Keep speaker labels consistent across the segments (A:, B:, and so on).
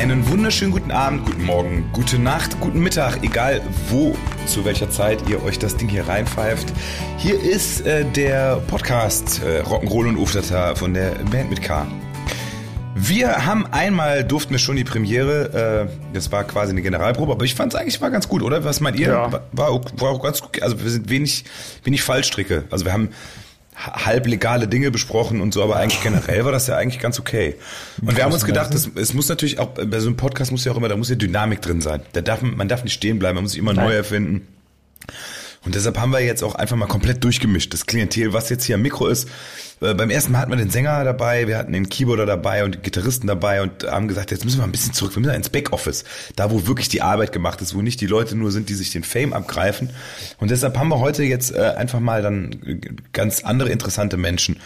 A: Einen wunderschönen guten Abend, guten Morgen, gute Nacht, guten Mittag, egal wo, zu welcher Zeit ihr euch das Ding hier reinpfeift. Hier ist äh, der Podcast äh, Rock'n'Roll und Ufdata von der Band mit K. Wir haben einmal durften wir schon die Premiere, äh, das war quasi eine Generalprobe, aber ich fand es eigentlich war ganz gut, oder? Was meint ihr?
B: Ja.
A: War, war, auch, war auch ganz gut. Also wir sind wenig, wenig Fallstricke. Also wir haben halblegale Dinge besprochen und so, aber eigentlich generell war das ja eigentlich ganz okay. Und wir haben uns gedacht, es, es muss natürlich auch, bei so einem Podcast muss ja auch immer, da muss ja Dynamik drin sein. Da darf, man darf nicht stehen bleiben, man muss sich immer
B: Nein.
A: neu erfinden. Und deshalb haben wir jetzt auch einfach mal komplett durchgemischt. Das Klientel, was jetzt hier am Mikro ist. Äh, beim ersten Mal hatten wir den Sänger dabei, wir hatten den Keyboarder dabei und den Gitarristen dabei und haben gesagt, jetzt müssen wir ein bisschen zurück, wir müssen ins Backoffice. Da, wo wirklich die Arbeit gemacht ist, wo nicht die Leute nur sind, die sich den Fame abgreifen. Und deshalb haben wir heute jetzt äh, einfach mal dann äh, ganz andere interessante Menschen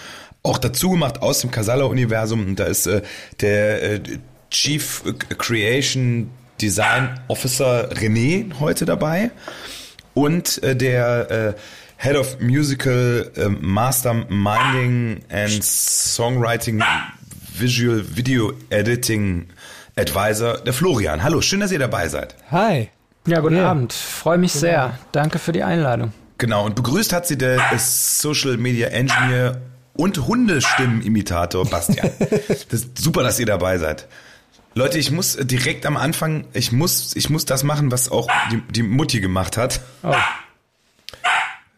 A: auch dazu gemacht aus dem Casala-Universum. Da ist der Chief Creation Design Officer René heute dabei und äh, der äh, Head of Musical äh, Masterminding and Songwriting Visual Video Editing Advisor, der Florian. Hallo, schön, dass ihr dabei seid.
C: Hi.
B: Ja, guten
C: Ja.
B: Abend. Freue mich sehr. Danke für die Einladung.
A: Genau, und begrüßt hat sie der Social Media Engineer und Hundestimmenimitator Bastian. das ist super, dass ihr dabei seid. Leute, ich muss direkt am Anfang, ich muss, ich muss das machen, was auch die, die Mutti gemacht hat.
B: Oh,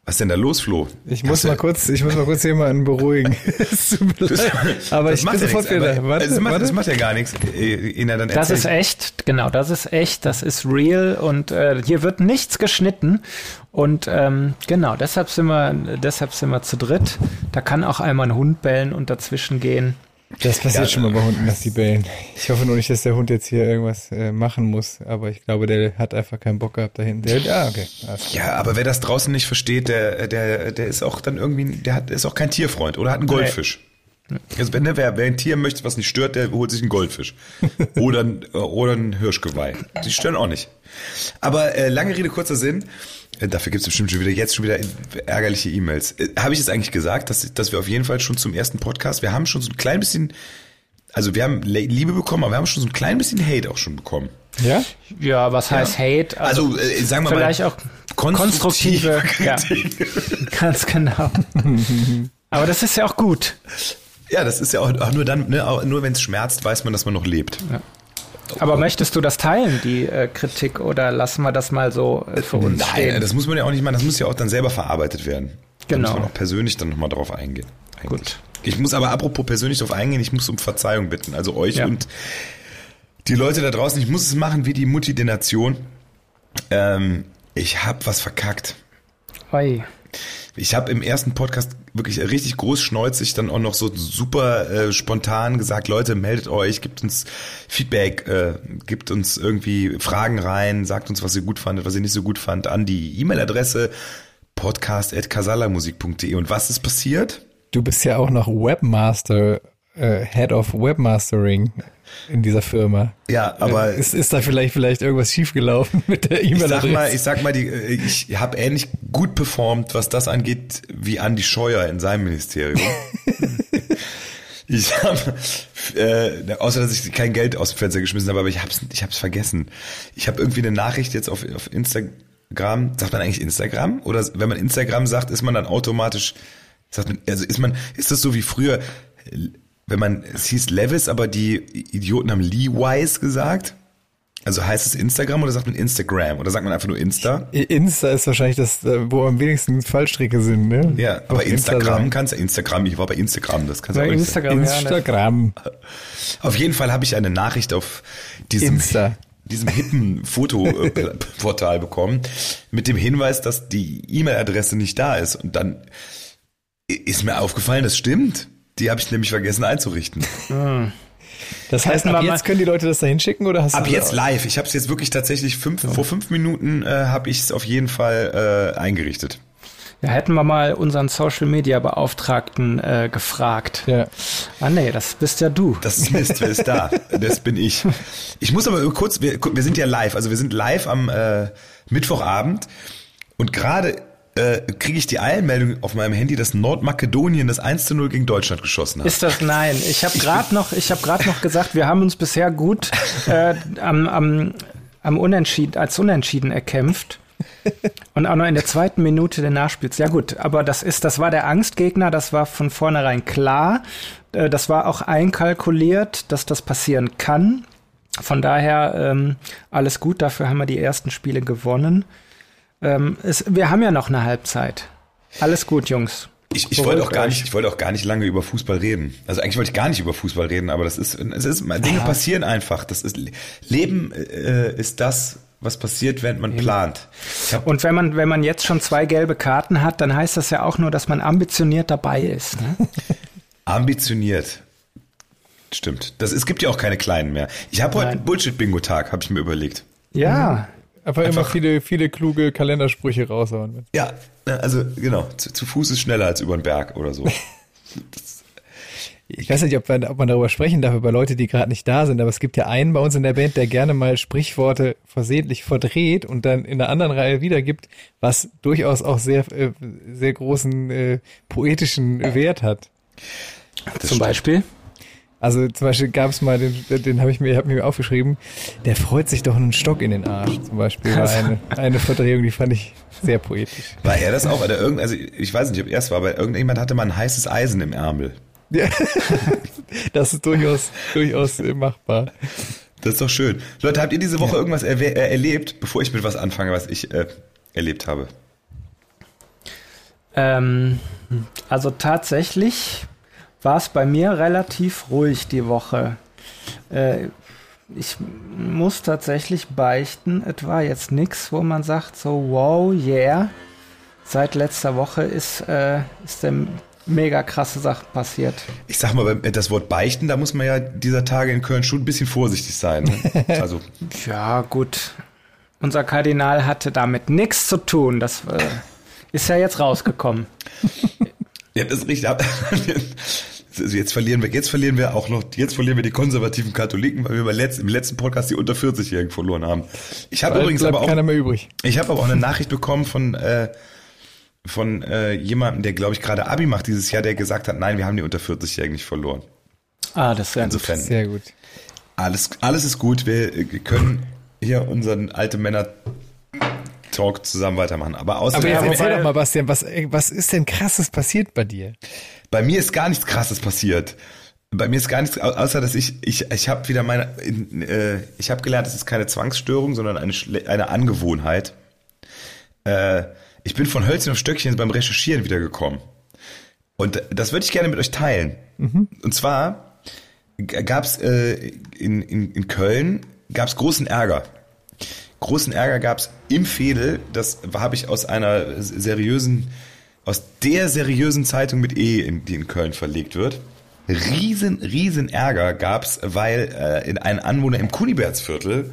A: Was ist denn da los, Flo?
C: Ich muss
A: Hast du-
C: mal kurz, ich muss mal kurz jemanden beruhigen. Es tut mir leid. Aber
A: Das
C: ich
A: macht
C: bin
A: ja
C: sofort wieder. Warte,
A: das, macht,
C: warte.
A: das macht ja gar nichts. Äh, Ina, dann
B: das ist echt, genau, das ist echt, das ist real und äh, hier wird nichts geschnitten. Und ähm, genau, deshalb sind wir, deshalb sind wir zu dritt. Da kann auch einmal ein Hund bellen und dazwischen gehen.
C: Das passiert
A: Ja,
C: schon mal bei Hunden, dass die bellen. Ich hoffe nur nicht, dass der Hund jetzt hier irgendwas äh, machen muss, aber ich glaube, der hat einfach keinen Bock gehabt dahin. Der, ah, okay.
A: Ja, aber wer das draußen nicht versteht, der, der, der ist auch dann irgendwie, der hat, ist auch kein Tierfreund oder hat einen Goldfisch. Also wenn der, wer, wer ein Tier möchte, was nicht stört, der holt sich einen Goldfisch. Oder, ein- oder ein Hirschgeweih. Die stören auch nicht. Aber äh, lange Rede, kurzer Sinn. Äh, Dafür gibt's bestimmt schon wieder jetzt schon wieder ärgerliche E-Mails. Äh, Habe ich jetzt eigentlich gesagt, dass, dass wir auf jeden Fall schon zum ersten Podcast, wir haben schon so ein klein bisschen, also wir haben Liebe bekommen, aber wir haben schon so ein klein bisschen Hate auch schon bekommen.
C: Ja?
B: Ja, was heißt Hate?
A: Also, äh, sagen wir mal,
B: vielleicht auch konstruktive, ja, ganz genau. Aber das ist ja auch gut.
A: Ja, das ist ja auch, auch nur dann, ne, auch nur wenn es schmerzt, weiß man, dass man noch lebt.
B: Aber möchtest du das teilen, die äh, Kritik, oder lassen wir das mal so äh, für uns
A: Nein,
B: stehen?
A: das muss man ja auch nicht machen, das muss ja auch dann selber verarbeitet werden. Da
B: Genau.
A: muss man auch persönlich dann nochmal drauf eingehen. eigentlich.
B: Gut.
A: Ich muss aber apropos persönlich drauf eingehen, ich muss um Verzeihung bitten. Also euch
B: Ja.
A: und die Leute da draußen, ich muss es machen wie die Mutti der Nation. Ähm, ich hab was verkackt.
B: Oi.
A: Ich habe im ersten Podcast wirklich richtig großschneuzig dann auch noch so super äh, spontan gesagt, Leute, meldet euch, gibt uns Feedback, äh, gibt uns irgendwie Fragen rein, sagt uns, was ihr gut fandet, was ihr nicht so gut fand, an die E-Mail-Adresse podcast.casalamusik.de. Und was ist passiert?
C: Du bist ja auch noch Webmaster, äh, Head of Webmastering in dieser Firma.
A: Ja, aber
C: ist, ist da vielleicht vielleicht irgendwas schiefgelaufen mit der
A: ich sag
C: E-Mail-Adresse?
A: mal, ich sag mal, die, äh, ich habe ähnlich gut performt, was das angeht, wie Andi Scheuer in seinem Ministerium. ich habe, äh, außer dass ich kein Geld aus dem Fenster geschmissen habe, aber ich hab's, ich hab's vergessen. Ich habe irgendwie eine Nachricht jetzt auf, auf Instagram. Sagt man eigentlich Instagram? Oder wenn man Instagram sagt, ist man dann automatisch, sagt man, also ist man, ist das so wie früher, wenn man, es hieß Levis, aber die Idioten haben Leewise gesagt? Also heißt es Instagram oder sagt man Instagram? Oder sagt man einfach nur Insta?
C: Insta ist wahrscheinlich das, äh, wo am wenigsten Fallstricke sind, ne?
A: Ja, aber
C: Auf Insta
A: Instagram
C: sagen.
A: kannst du Instagram, ich war bei Instagram, das kannst du auch nicht sagen.
B: Instagram, ja. ne?
C: Instagram.
A: Auf jeden Fall habe ich eine Nachricht auf diesem,
C: Insta.
A: diesem hippen Fotoportal bekommen mit dem Hinweis, dass die E-Mail-Adresse nicht da ist. Und dann ist mir aufgefallen, das stimmt. Die habe ich nämlich vergessen einzurichten.
C: Das heißt, ab jetzt können die Leute das da hinschicken oder hast
A: Ab
C: du
A: jetzt live. Ich habe es jetzt wirklich tatsächlich fünf, vor fünf Minuten äh, habe ich es auf jeden Fall äh, eingerichtet.
B: Ja, hätten wir mal unseren Social Media Beauftragten äh, gefragt.
C: Ja.
B: Ah nee, das bist ja du.
A: Das ist Mist, wer ist da? Das bin ich. Ich muss aber kurz, wir, wir sind ja live, also wir sind live am äh, Mittwochabend und gerade äh, kriege ich die Eilmeldung auf meinem Handy, dass Nordmakedonien das 1 zu 0 gegen Deutschland geschossen hat.
B: Ist das nein? Ich habe gerade noch, ich habe gerade noch gesagt, wir haben uns bisher gut äh, am, am, am Unentschieden, als Unentschieden erkämpft. Und auch noch in der zweiten Minute der Nachspiels. Ja gut, aber das ist, das war der Angstgegner, das war von vornherein klar. Äh, das war auch einkalkuliert, dass das passieren kann. Von daher ähm, alles gut, dafür haben wir die ersten Spiele gewonnen. Ähm, es, wir haben ja noch eine Halbzeit. Alles gut, Jungs.
A: Ich, ich wollte auch gar nicht, ich wollte auch gar nicht lange über Fußball reden. Also eigentlich wollte ich gar nicht über Fußball reden, aber das ist, es ist, Dinge ja. passieren einfach. Das ist, Leben äh, ist das, was passiert, während man plant.
B: Und wenn man, wenn man jetzt schon zwei gelbe Karten hat, dann heißt das ja auch nur, dass man ambitioniert dabei ist. Ne?
A: ambitioniert. Stimmt. Das, es gibt ja auch keine kleinen mehr. Ich habe heute einen Bullshit-Bingo-Tag, habe ich mir überlegt.
B: Ja.
C: Aber immer viele, viele kluge Kalendersprüche raushauen.
A: Ja, also genau. Zu, zu Fuß ist schneller als über den Berg oder so.
C: ich weiß nicht, ob man, ob man darüber sprechen darf, über Leute, die gerade nicht da sind, aber es gibt ja einen bei uns in der Band, der gerne mal Sprichworte versehentlich verdreht und dann in der anderen Reihe wiedergibt, was durchaus auch sehr, äh, sehr großen äh, poetischen Wert hat.
B: Das Zum Beispiel?
C: Also zum Beispiel gab es mal, den, den habe ich mir, hab mir aufgeschrieben, der freut sich doch einen Stock in den Arsch. Zum Beispiel war eine, eine Verdrehung, die fand ich sehr poetisch.
A: War er das auch? Oder irgend, also ich weiß nicht, ob er es war, aber irgendjemand hatte mal ein heißes Eisen im Ärmel. Ja,
C: das ist durchaus, durchaus machbar.
A: Das ist doch schön. Leute, habt ihr diese Woche ja. irgendwas er äh, erlebt, bevor ich mit was anfange, was ich äh, erlebt habe?
B: Ähm, also tatsächlich war es bei mir relativ ruhig die Woche. Äh, ich muss tatsächlich beichten, es war jetzt nichts, wo man sagt so, wow, yeah. Seit letzter Woche ist, äh, ist der mega krasse Sache passiert.
A: Ich sag mal, das Wort beichten, da muss man ja dieser Tage in Köln schon ein bisschen vorsichtig sein. Ne?
B: Also. ja, gut. Unser Kardinal hatte damit nichts zu tun. Das äh, ist ja jetzt rausgekommen.
A: ja, das ist richtig. Also jetzt verlieren wir, jetzt verlieren wir auch noch, jetzt verlieren wir die konservativen Katholiken, weil wir im letzten Podcast die unter 40-Jährigen verloren haben. Ich habe übrigens aber auch,
C: keiner mehr übrig.
A: ich habe aber auch eine Nachricht bekommen von äh, von äh, jemandem, der glaube ich gerade Abi macht dieses Jahr, der gesagt hat, nein, wir haben die unter 40-Jährigen nicht verloren.
B: Ah, das ist
A: Insofern,
B: gut.
C: Sehr gut.
A: Alles, alles ist gut. Wir können hier unseren alte Männer Talk zusammen weitermachen. Aber außerdem.
C: Aber jetzt erzähl doch mal, Bastian, was, was ist denn krasses passiert bei dir?
A: Bei mir ist gar nichts krasses passiert. Bei mir ist gar nichts, außer dass ich, ich, ich habe wieder meine, äh, ich habe gelernt, es ist keine Zwangsstörung, sondern eine, eine Angewohnheit. Äh, ich bin von Hölzchen auf Stöckchen beim Recherchieren wiedergekommen. Und das würde ich gerne mit euch teilen. Mhm. Und zwar gab es äh, in, in, in Köln gab's großen Ärger. Großen Ärger gab es im Fädel, das habe ich aus einer seriösen, aus der seriösen Zeitung mit E, in, die in Köln verlegt wird. Riesen, riesen Ärger gab es, weil äh, in ein Anwohner im Kunibertsviertel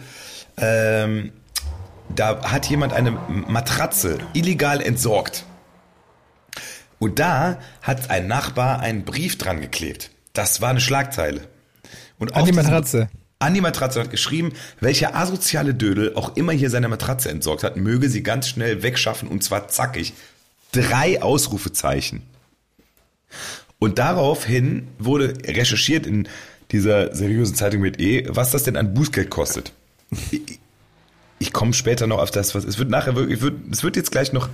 A: ähm, da hat jemand eine Matratze illegal entsorgt. Und da hat ein Nachbar einen Brief dran geklebt. Das war eine Schlagzeile.
C: Und An die Matratze.
A: An die Matratze hat geschrieben, welcher asoziale Dödel auch immer hier seine Matratze entsorgt hat, möge sie ganz schnell wegschaffen und zwar zackig. Drei Ausrufezeichen. Und daraufhin wurde recherchiert in dieser seriösen Zeitung mit E, was das denn an Bußgeld kostet. Ich, ich komme später noch auf das, was es wird nachher wirklich, es wird jetzt gleich noch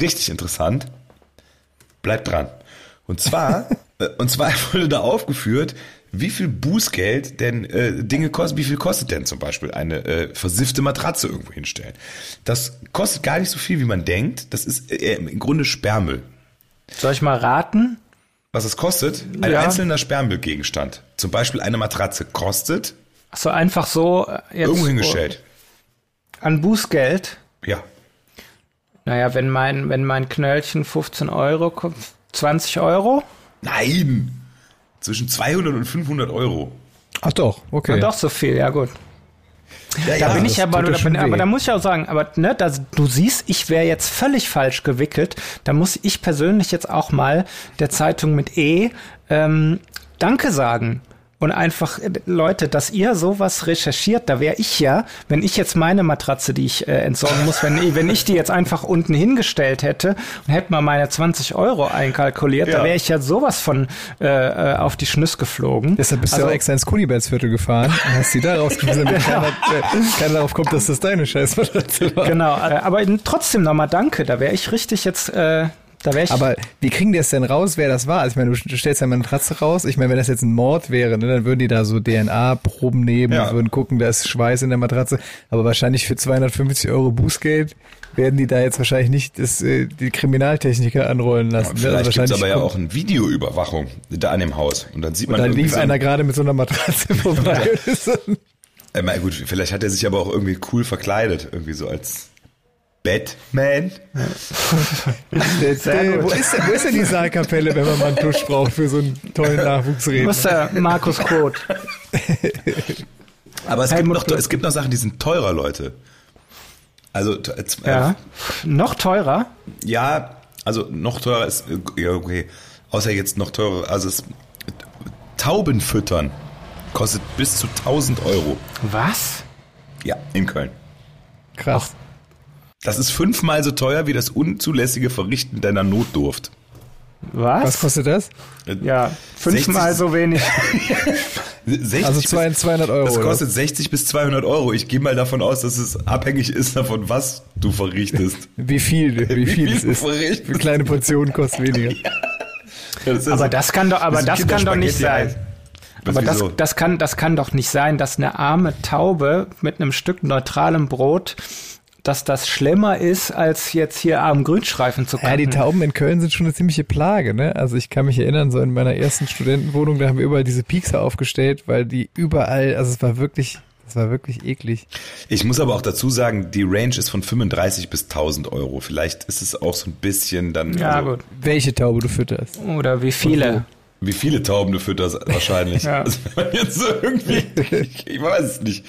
A: richtig interessant. Bleibt dran. Und zwar, äh, und zwar wurde da aufgeführt, wie viel Bußgeld denn äh, Dinge kosten, wie viel kostet denn zum Beispiel eine äh, versiffte Matratze irgendwo hinstellen. Das kostet gar nicht so viel, wie man denkt. Das ist äh, im Grunde Sperrmüll.
B: Soll ich mal raten?
A: Was es kostet? Ein ja. einzelner Sperrmüllgegenstand. Zum Beispiel eine Matratze kostet.
B: So einfach so
A: äh, jetzt irgendwo hingestellt.
B: An Bußgeld?
A: Ja.
B: Naja, wenn mein, wenn mein Knöllchen 15 Euro kommt, 20 Euro?
A: Nein! Zwischen 200 und 500 Euro.
C: Ach doch, okay.
B: Na doch so viel, ja gut. Ja, da ja, bin ich aber, da bin, aber da muss ich auch sagen, aber ne, das, du siehst, ich wäre jetzt völlig falsch gewickelt. Da muss ich persönlich jetzt auch mal der Zeitung mit E ähm, Danke sagen. Und einfach, äh, Leute, dass ihr sowas recherchiert, da wäre ich ja, wenn ich jetzt meine Matratze, die ich äh, entsorgen muss, wenn, wenn ich die jetzt einfach unten hingestellt hätte und hätte mal meine 20 Euro einkalkuliert, ja. da wäre ich ja sowas von äh, äh, auf die Schnüss geflogen.
C: Deshalb bist also, du auch extra ins Kunibelsviertel gefahren und hast sie da rausgeschmissen, damit keiner, äh, keiner darauf kommt, dass das deine Scheißmatratze war.
B: Genau, äh, aber trotzdem nochmal danke, da wäre ich richtig jetzt... Äh, da
C: ich Aber wie kriegen die es denn raus, wer das war? Also ich meine, du, stellst ja mal eine Matratze raus. Ich meine, wenn das jetzt ein Mord wäre, ne, dann würden die da so DNA-Proben nehmen ja. und würden gucken, da ist Schweiß in der Matratze. Aber wahrscheinlich für 250 Euro Bußgeld werden die da jetzt wahrscheinlich nicht das, äh, die Kriminaltechniker anrollen lassen.
A: Ja, vielleicht also gibt's aber ja auch eine Videoüberwachung da an dem Haus. Und dann sieht man.
C: Und dann lief so einer gerade mit so einer Matratze vorbei.
A: äh, gut, vielleicht hat er sich aber auch irgendwie cool verkleidet, irgendwie so als Batman.
C: Sehr wo, ist, wo ist denn die Saalkapelle, wenn man mal einen Tusch braucht für so einen tollen Nachwuchsredner?
B: Muss der Markus Koth.
A: Aber es gibt, noch, es gibt noch Sachen, die sind teurer, Leute. Also, äh,
B: ja. noch teurer?
A: Ja, also noch teurer ist, ja, okay. Außer jetzt noch teurer, also es, Tauben füttern kostet bis zu 1000 Euro.
B: Was?
A: Ja, in Köln.
C: Krass.
A: Das ist fünfmal so teuer wie das unzulässige Verrichten deiner Notdurft.
B: Was?
C: Was kostet das?
B: Ja, fünfmal so wenig.
C: 60 also 200 Euro.
A: Das kostet 60 bis 200 Euro. Ich gehe mal davon aus, dass es abhängig ist davon, was du verrichtest.
C: Wie viel, wie, wie viel, es ist. Verrichtest. Wie kleine Portionen kostet weniger.
B: Ja. Das aber das kann doch, aber das kann doch nicht sein. Aber das, das, kann, das kann doch nicht sein, dass eine arme Taube mit einem Stück neutralem Brot dass das schlimmer ist, als jetzt hier am Grünstreifen zu kacken.
C: Ja, die Tauben in Köln sind schon eine ziemliche Plage, ne? Also ich kann mich erinnern, so in meiner ersten Studentenwohnung, da haben wir überall diese Piekser aufgestellt, weil die überall, also es war wirklich, das war wirklich eklig.
A: Ich muss aber auch dazu sagen, die Range ist von 35 bis 1000 Euro. Vielleicht ist es auch so ein bisschen dann.
B: Ja, also, gut.
C: Welche Taube du fütterst.
B: Oder wie viele.
A: Wie viele Tauben du fütterst wahrscheinlich. ja. also, jetzt so irgendwie, ich, ich weiß es nicht.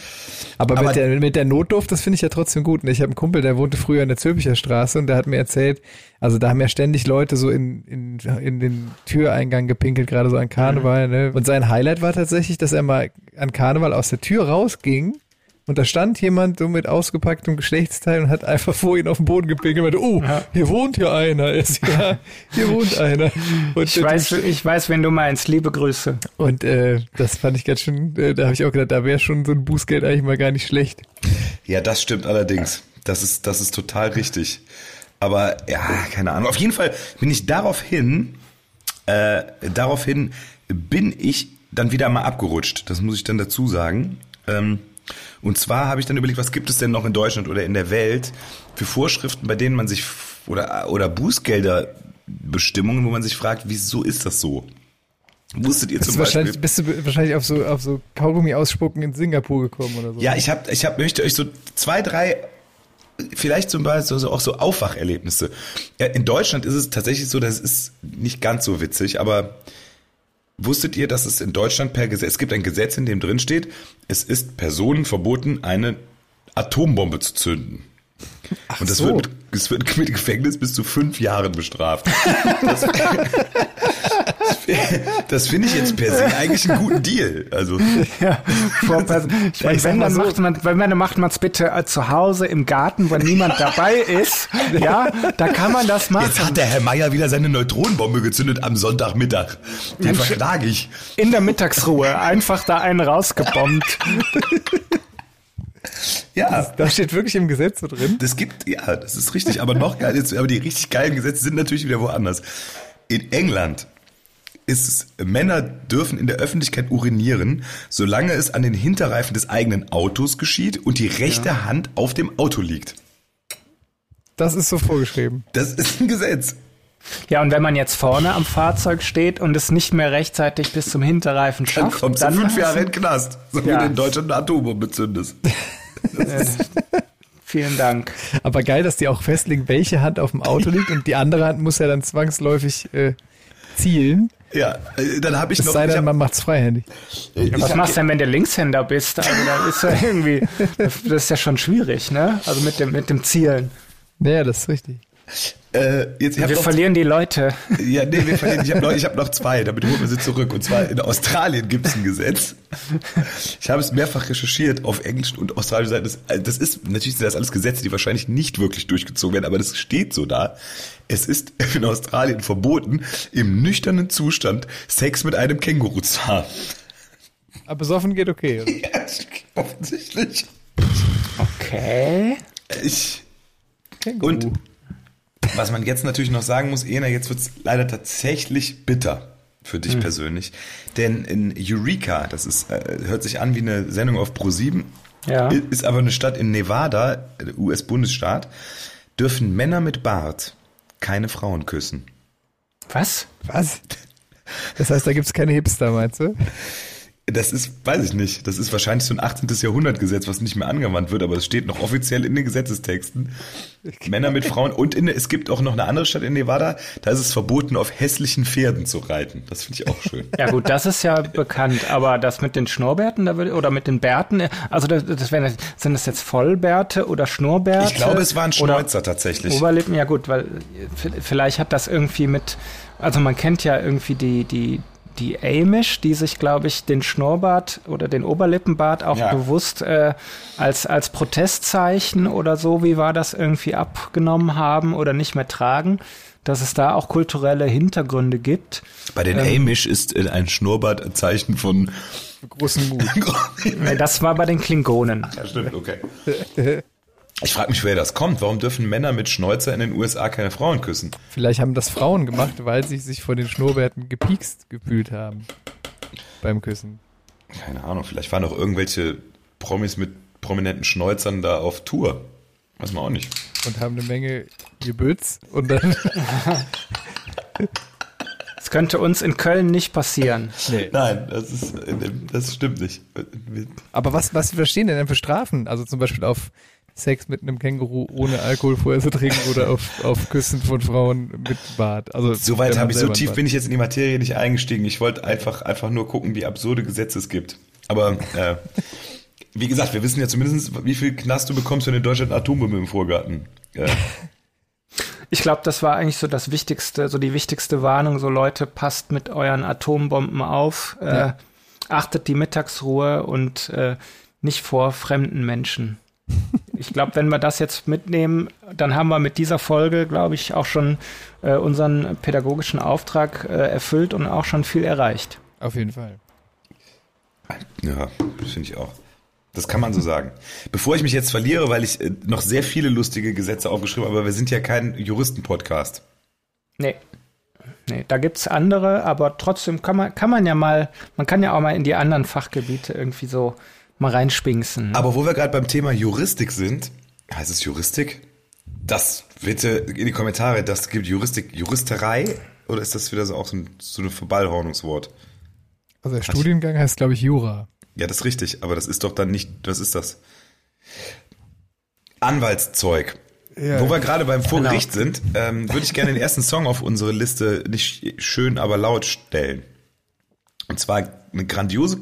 C: Aber, Aber mit, der, mit der Notdurft, das finde ich ja trotzdem gut. Ich habe einen Kumpel, der wohnte früher in der Zülpicher Straße und der hat mir erzählt, also da haben ja ständig Leute so in, in, in den Türeingang gepinkelt, gerade so an Karneval. Mhm. Ne? Und sein Highlight war tatsächlich, dass er mal an Karneval aus der Tür rausging und da stand jemand so mit ausgepacktem Geschlechtsteil und hat einfach vor ihn auf den Boden gepinkelt und meinte, oh, ja. hier wohnt ja einer. Ist, ja, hier wohnt einer.
B: Und ich, weiß, ich weiß, wenn du meinst, liebe Grüße.
C: Und äh, das fand ich ganz schön, äh, da habe ich auch gedacht, da wäre schon so ein Bußgeld eigentlich mal gar nicht schlecht.
A: Ja, das stimmt allerdings. Das ist, das ist total richtig. Aber ja, keine Ahnung. Auf jeden Fall bin ich daraufhin, äh, daraufhin bin ich dann wieder mal abgerutscht. Das muss ich dann dazu sagen. Ähm, und zwar habe ich dann überlegt, was gibt es denn noch in Deutschland oder in der Welt für Vorschriften, bei denen man sich oder oder Bußgelderbestimmungen, wo man sich fragt, wieso ist das so? Wusstet ihr
C: bist
A: zum
C: Beispiel? Bist du wahrscheinlich auf so, auf so Kaugummi ausspucken in Singapur gekommen oder so?
A: Ja, ich habe, ich hab, möchte euch so zwei, drei, vielleicht zum Beispiel so, auch so Aufwacherlebnisse. Ja, in Deutschland ist es tatsächlich so, das ist nicht ganz so witzig, aber Wusstet ihr, dass es in Deutschland per Gesetz, es gibt ein Gesetz, in dem drin steht, es ist Personen verboten, eine Atombombe zu zünden. Ach und das so. wird, es wird mit Gefängnis bis zu fünf Jahren bestraft. Das, das finde ich jetzt per se eigentlich einen guten Deal. Also. Ja,
B: vor, ich meine, wenn, dann so. macht man, wenn man, macht man es bitte äh, zu Hause im Garten, wenn niemand dabei ist. Ja, da kann man das machen.
A: Jetzt hat der Herr Meier wieder seine Neutronenbombe gezündet am Sonntagmittag. Den verschlage ich.
B: In der Mittagsruhe einfach da einen rausgebombt.
C: Ja. Da steht wirklich im Gesetz so drin.
A: Das gibt, ja, das ist richtig. Aber noch geil, aber die richtig geilen Gesetze sind natürlich wieder woanders. In England ist es, Männer dürfen in der Öffentlichkeit urinieren, solange es an den Hinterreifen des eigenen Autos geschieht und die rechte ja. Hand auf dem Auto liegt.
C: Das ist so vorgeschrieben.
A: Das ist ein Gesetz.
B: Ja, und wenn man jetzt vorne am Fahrzeug steht und es nicht mehr rechtzeitig bis zum Hinterreifen schafft,
A: dann kommst du fünf Jahre in den Knast, so ja. wie du in Deutschland eine Atombombe zündest.
B: Vielen Dank.
C: Aber geil, dass die auch festlegen, welche Hand auf dem Auto liegt und die andere Hand muss ja dann zwangsläufig äh, zielen.
A: Ja, äh, dann habe ich
C: es
A: noch.
C: Sei denn, man macht's freihändig.
B: Ja, was machst du denn, wenn du Linkshänder bist? Also da ist ja irgendwie, das ist ja schon schwierig, ne? Also mit dem, mit dem Zielen.
C: Ja, das ist richtig.
A: Äh, jetzt,
B: wir verlieren die Leute.
A: Ja, nee, wir verlieren. Ich habe noch, ich hab noch zwei, damit holen wir sie zurück. Und zwar in Australien gibt es ein Gesetz. Ich habe es mehrfach recherchiert auf englischen und australischen Seiten. Das, äh, das ist, natürlich sind das alles Gesetze, die wahrscheinlich nicht wirklich durchgezogen werden, aber das steht so da. Es ist in Australien verboten, im nüchternen Zustand Sex mit einem Känguru zu haben.
C: Aber besoffen geht okay. Oder?
A: Ja, offensichtlich.
B: Okay.
A: Ich,
C: Känguru.
A: und was man jetzt natürlich noch sagen muss, Ena, jetzt wird's leider tatsächlich bitter für dich persönlich. Denn in Eureka, das ist, äh, hört sich an wie eine Sendung auf Pro7,
B: Ja.
A: ist aber eine Stadt in Nevada, äh, US-Bundesstaat, dürfen Männer mit Bart keine Frauen küssen.
B: Was?
C: Was? Das heißt, da gibt's keine Hipster, meinst du?
A: Das ist, weiß ich nicht, das ist wahrscheinlich so ein 18. Jahrhundertgesetz, was nicht mehr angewandt wird, aber es steht noch offiziell in den Gesetzestexten. Männer mit Frauen und in, es gibt auch noch eine andere Stadt in Nevada, da ist es verboten, auf hässlichen Pferden zu reiten. Das finde ich auch schön.
B: Ja gut, das ist ja bekannt, aber das mit den Schnurrbärten da würde, oder mit den Bärten, also das, das wären, sind das jetzt Vollbärte oder Schnurrbärte?
A: Ich glaube, es waren Schnäuzer tatsächlich.
B: Oberlippen, ja gut, weil vielleicht hat das irgendwie mit, also man kennt ja irgendwie die, die, die Amish, die sich, glaube ich, den Schnurrbart oder den Oberlippenbart auch
A: Ja.
B: bewusst äh, als, als Protestzeichen oder so, wie war das, irgendwie abgenommen haben oder nicht mehr tragen, dass es da auch kulturelle Hintergründe gibt.
A: Bei den Amish ist äh, ein Schnurrbart ein Zeichen von.
C: Großen Mut.
B: Nee, das war bei den Klingonen.
A: Ja, stimmt, okay. Ich frage mich, wer das kommt. Warum dürfen Männer mit Schnäuzer in den USA keine Frauen küssen?
C: Vielleicht haben das Frauen gemacht, weil sie sich von den Schnurrbärten gepiekst gefühlt haben. Beim Küssen.
A: Keine Ahnung, vielleicht waren auch irgendwelche Promis mit prominenten Schnäuzern da auf Tour. Weiß man auch nicht.
C: Und haben eine Menge Gebütz und dann.
B: Das könnte uns in Köln nicht passieren.
C: nee.
A: Nein, das ist, das stimmt nicht.
C: Aber was, was verstehen denn denn für Strafen? Also zum Beispiel auf Sex mit einem Känguru ohne Alkohol vorher zu trinken oder auf, auf Küssen von Frauen mit Bart. Also
A: Soweit habe ich, so tief bin ich jetzt in die Materie nicht eingestiegen. Ich wollte einfach, einfach nur gucken, wie absurde Gesetze es gibt. Aber äh, wie gesagt, wir wissen ja zumindest, wie viel Knast du bekommst, wenn in Deutschland eine Atombombe im Vorgarten. Äh,
B: Ich glaube, das war eigentlich so das Wichtigste, so die wichtigste Warnung. So Leute, passt mit euren Atombomben auf, äh,
C: Ja.
B: achtet die Mittagsruhe und äh, nicht vor fremden Menschen. Ich glaube, wenn wir das jetzt mitnehmen, dann haben wir mit dieser Folge, glaube ich, auch schon äh, unseren pädagogischen Auftrag äh, erfüllt und auch schon viel erreicht.
C: Auf jeden Fall.
A: ja, finde ich auch. Das kann man so sagen. Bevor ich mich jetzt verliere, weil ich äh, noch sehr viele lustige Gesetze aufgeschrieben habe, aber wir sind ja kein Juristen-Podcast.
B: Nee. Nee, da gibt's andere, aber trotzdem kann man, kann man ja mal, man kann ja auch mal in die anderen Fachgebiete irgendwie so mal reinspinksen.
A: Aber wo wir gerade beim Thema Juristik sind, heißt es Juristik? Das bitte in die Kommentare, das gibt Juristik, Juristerei oder ist das wieder so auch so ein, so ein Verballhornungswort?
C: Also der Studiengang heißt, glaube ich, Jura.
A: Ja, das ist richtig, aber das ist doch dann nicht, was ist das? Anwaltszeug.
C: Ja.
A: Wo wir gerade beim
B: Genau.
A: Vorgericht sind, ähm, würde ich gerne den ersten Song auf unsere Liste nicht schön, aber laut stellen. Und zwar eine grandiose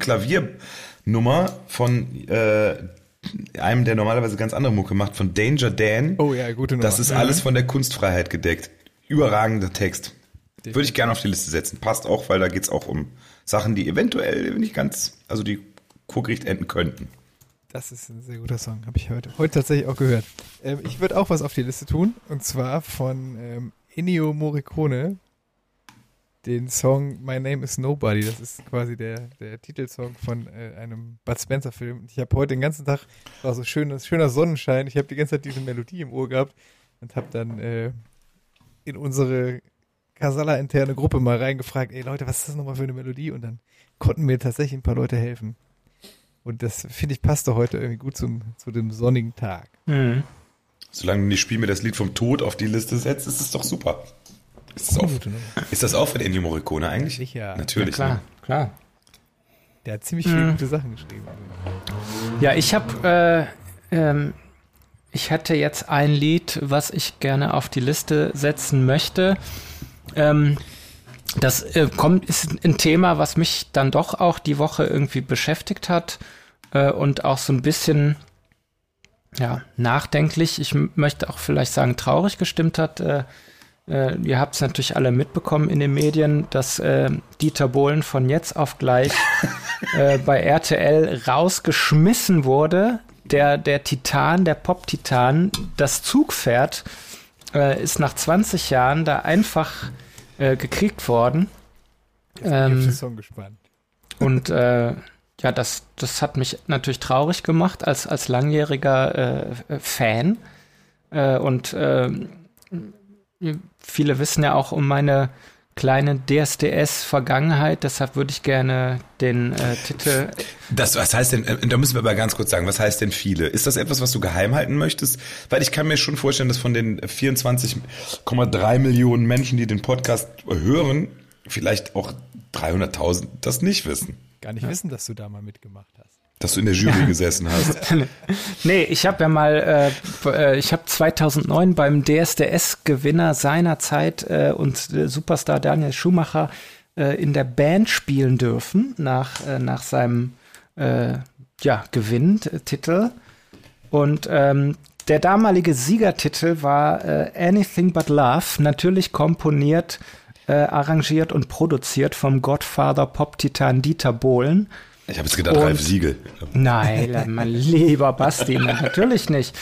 A: Klaviernummer von äh, einem, der normalerweise ganz andere Mucke macht, von Danger Dan.
C: Oh ja, gute Nummer.
A: Das ist alles von der Kunstfreiheit gedeckt. Überragender Text. Würde ich gerne auf die Liste setzen. Passt auch, weil da geht's auch um Sachen, die eventuell nicht ganz, also die Vorgericht enden könnten.
C: Das ist ein sehr guter Song, habe ich heute, heute tatsächlich auch gehört. Ähm, ich würde auch was auf die Liste tun, und zwar von ähm, Ennio Morricone, den Song My Name is Nobody. Das ist quasi der, der Titelsong von äh, einem Bud Spencer-Film. Ich habe heute den ganzen Tag, war so schön, schöner Sonnenschein, ich habe die ganze Zeit diese Melodie im Ohr gehabt und habe dann äh, in unsere Casala-interne Gruppe mal reingefragt, ey Leute, was ist das nochmal für eine Melodie? Und dann konnten mir tatsächlich ein paar Leute helfen. Und das, finde ich, passte heute irgendwie gut zum, zu dem sonnigen Tag.
B: Mhm.
A: Solange du nicht Spiel mir das Lied vom Tod auf die Liste setzt, ist es doch super. Ist das auch, ist das auch von Ennio Morricone eigentlich?
C: Sicher.
A: Natürlich.
B: Klar,
A: Ne?
B: klar.
C: Der hat ziemlich viele gute Sachen geschrieben.
B: Ja, ich habe, äh, ähm, ich hätte jetzt ein Lied, was ich gerne auf die Liste setzen möchte. Ähm, das äh, kommt, ist ein Thema, was mich dann doch auch die Woche irgendwie beschäftigt hat äh, und auch so ein bisschen ja, nachdenklich, ich möchte auch vielleicht sagen traurig gestimmt hat. Äh, äh, ihr habt es natürlich alle mitbekommen in den Medien, dass äh, Dieter Bohlen von jetzt auf gleich äh, bei RTL rausgeschmissen wurde. Der, der Titan, der Pop-Titan, das Zugpferd, äh, ist nach 20 Jahren da einfach äh, gekriegt worden.
C: Bin ich
B: Ähm,
C: den Song gespannt.
B: und äh, ja, das, das hat mich natürlich traurig gemacht als, als langjähriger äh, äh, Fan. Und äh, viele wissen ja auch um meine kleine DSDS-Vergangenheit, deshalb würde ich gerne den äh, Titel.
A: Das, was heißt denn, äh, da müssen wir aber ganz kurz sagen, was heißt denn viele? Ist das etwas, was du geheim halten möchtest? Weil ich kann mir schon vorstellen, dass von den 24,3 Millionen Menschen, die den Podcast hören, vielleicht auch 300.000 das nicht wissen.
C: Gar nicht wissen, dass du da mal mitgemacht hast.
A: Dass du in der Jury gesessen hast.
B: Nee, ich habe ja mal, äh, äh, ich habe 2009 beim DSDS-Gewinner seiner Zeit äh, und äh, Superstar Daniel Schumacher äh, in der Band spielen dürfen nach, äh, nach seinem ja, Gewinn-Titel. Und ähm, der damalige Siegertitel war Anything But Love, natürlich komponiert, arrangiert und produziert vom Godfather Pop-Titan Dieter Bohlen.
A: Ich habe jetzt gedacht,
B: Und-
A: Ralf Siegel.
B: Nein, mein lieber Basti, natürlich nicht.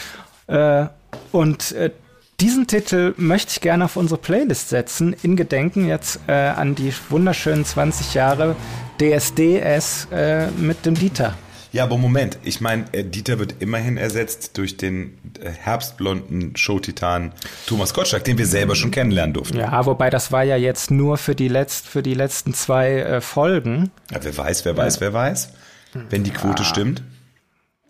B: Äh, und äh, diesen Titel möchte ich gerne auf unsere Playlist setzen, in Gedenken jetzt äh, an die wunderschönen 20 Jahre DSDS äh, mit dem Dieter.
A: Ja, aber Moment, ich meine, äh, Dieter wird immerhin ersetzt durch den äh, herbstblonden Showtitan Thomas Gottschalk, den wir selber schon kennenlernen durften.
B: Ja, wobei das war ja jetzt nur für die, letzt, für die letzten zwei äh, Folgen.
A: Ja, wer weiß, wer weiß, wer weiß. Wenn die Quote stimmt.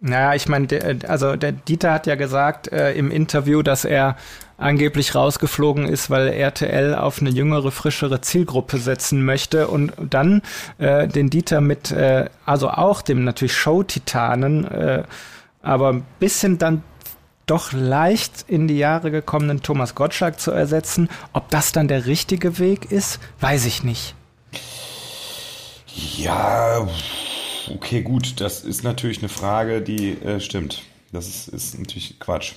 B: Naja, ich meine, der- also der Dieter hat ja gesagt äh, im Interview, dass er angeblich rausgeflogen ist, weil RTL auf eine jüngere, frischere Zielgruppe setzen möchte und dann äh, den Dieter mit, äh, also auch dem natürlich Show-Titanen, äh, aber ein bisschen dann doch leicht in die Jahre gekommenen Thomas Gottschalk zu ersetzen. Ob das dann der richtige Weg ist, weiß ich nicht.
A: Ja, okay, gut. Das ist natürlich eine Frage, die äh, stimmt. Das ist, ist natürlich Quatsch.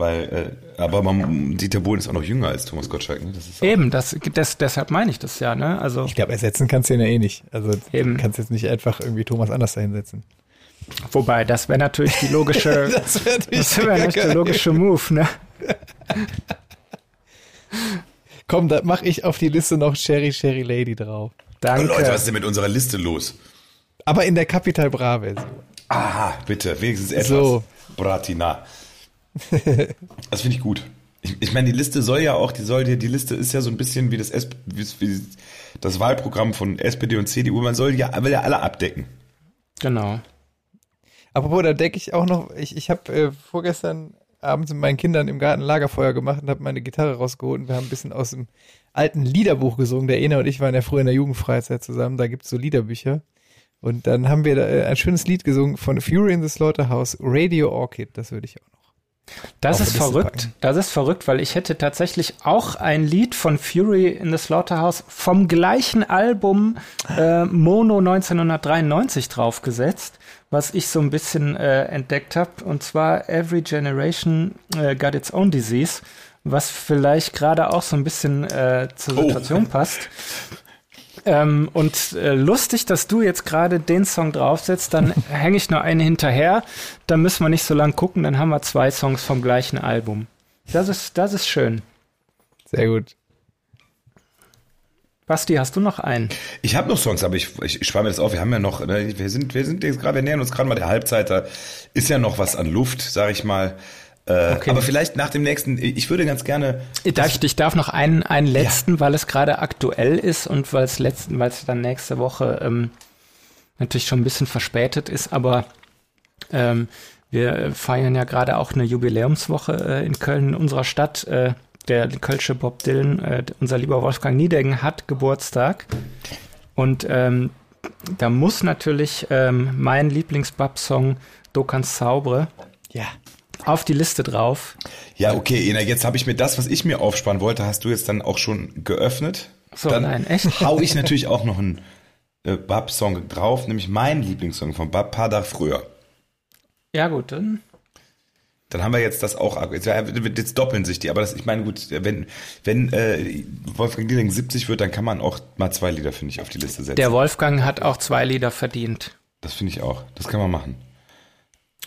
A: Weil, äh, aber man, Dieter Bohlen ist auch noch jünger als Thomas Gottschalk. Ne? Das
B: Eben, das, das, deshalb meine ich das ja, ne? Also
C: Ich glaube, ersetzen kannst du ihn ja eh nicht. Also
B: Eben.
C: du kannst jetzt nicht einfach irgendwie Thomas anders da hinsetzen.
B: Wobei, das wäre natürlich die logische,
C: Das wäre
B: das wäre natürlich der logische Move, ne?
C: Komm, da mache ich auf die Liste noch Sherry Sherry Lady drauf.
A: Oh,
B: Danke.
A: Leute, was ist denn mit unserer Liste los?
C: Aber in der Capital Bra Version.
A: Aha, bitte, wenigstens etwas.
C: So.
A: Bratina. Das finde ich gut. Ich, ich meine, die Liste soll ja auch, die soll die, die Liste ist ja so ein bisschen wie das wie, wie das Wahlprogramm von SPD und CDU. Man soll ja, will ja alle abdecken.
B: Genau.
C: Apropos, da denke ich auch noch, ich, ich habe äh, vorgestern abends mit meinen Kindern im Garten Lagerfeuer gemacht und habe meine Gitarre rausgeholt und wir haben ein bisschen aus dem alten Liederbuch gesungen. Der Ena und ich waren ja früher in der Jugendfreizeit zusammen, da gibt's so Liederbücher. Und dann haben wir da, äh, ein schönes Lied gesungen von Fury in the Slaughterhouse, Radio Orchid, das würde ich auch noch.
B: Das ist verrückt.
C: packen.
B: Das ist verrückt, weil ich hätte tatsächlich auch ein Lied von Fury in the Slaughterhouse vom gleichen Album äh, Mono 1993 draufgesetzt, was ich so ein bisschen äh, entdeckt habe. Und zwar Every Generation äh, Got Its Own Disease, was vielleicht gerade auch so ein bisschen äh, zur
A: Oh.
B: Situation passt. Ähm, und äh, lustig, dass du jetzt gerade den Song draufsetzt, dann hänge ich nur einen hinterher. Dann müssen wir nicht so lang gucken, dann haben wir zwei Songs vom gleichen Album. Das ist, das ist schön.
C: Sehr gut.
B: Basti, hast du noch einen?
A: Ich habe noch Songs, aber ich, ich, ich spare mir das auf. Wir haben ja noch, ne, wir sind, wir sind jetzt gerade, wir nähern uns gerade mal der Halbzeit. Da ist ja noch was an Luft, sag ich mal. Äh,
B: Okay.
A: Aber vielleicht nach dem nächsten, ich würde ganz gerne.
B: Ich darf, ich darf noch einen, einen letzten, weil es gerade aktuell ist und weil es letzten, weil es dann nächste Woche ähm, natürlich schon ein bisschen verspätet ist, aber ähm, wir feiern ja gerade auch eine Jubiläumswoche äh, in Köln, in unserer Stadt. Äh, der Kölsche Bob Dylan, äh, unser lieber Wolfgang Niedecken, hat Geburtstag. Und ähm, da muss natürlich ähm, mein Lieblings-Bab-Song Du kannst zaubre
C: Ja.
B: Auf die Liste drauf.
A: Ja, okay, Ena, jetzt habe ich mir das, was ich mir aufsparen wollte, hast du jetzt dann auch schon geöffnet.
B: So,
A: dann
B: nein, echt?
A: hau ich natürlich auch noch einen äh, Bab-Song drauf, nämlich meinen Lieblingssong von Bab, Tage früher.
B: Ja, gut, dann.
A: Dann haben wir jetzt das auch, jetzt, jetzt doppeln sich die, aber das, ich meine, gut, wenn, wenn äh, Wolfgang Dieling 70 wird, dann kann man auch mal zwei Lieder, finde ich, auf die Liste setzen.
B: Der Wolfgang hat auch zwei Lieder verdient.
A: Das finde ich auch. Das kann man machen.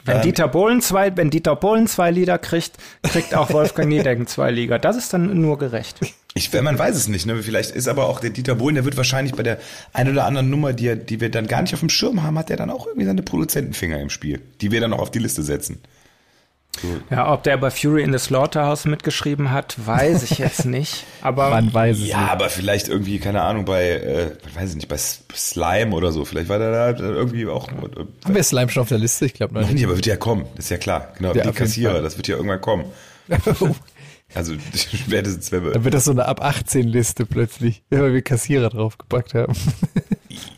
B: Wenn, ähm, Dieter Bohlen zwei, wenn Dieter Bohlen zwei Lieder kriegt, kriegt auch Wolfgang Niedecken zwei Lieder. Das ist dann nur gerecht.
A: Ich, man weiß es nicht, ne? Vielleicht ist aber auch der Dieter Bohlen, der wird wahrscheinlich bei der ein oder anderen Nummer, die, die wir dann gar nicht auf dem Schirm haben, hat der dann auch irgendwie seine Produzentenfinger im Spiel, die wir dann auch auf die Liste setzen.
B: Ja, ob der bei Fury in the Slaughterhouse mitgeschrieben hat, weiß ich jetzt nicht. Aber
C: man weiß es
A: ja, nicht. aber vielleicht irgendwie keine Ahnung bei, äh, weiß ich nicht, bei Slime oder so. Vielleicht war der da irgendwie auch. Äh,
C: Haben wir Slime schon auf der Liste? Ich glaube
A: noch nicht. aber wird ja kommen. Das ist ja klar. Genau, ja, die Kassierer, das wird ja irgendwann kommen. Also spätestens wenn wir.
C: Dann wird das so eine ab 18 Liste plötzlich, weil wir Kassierer draufgepackt haben.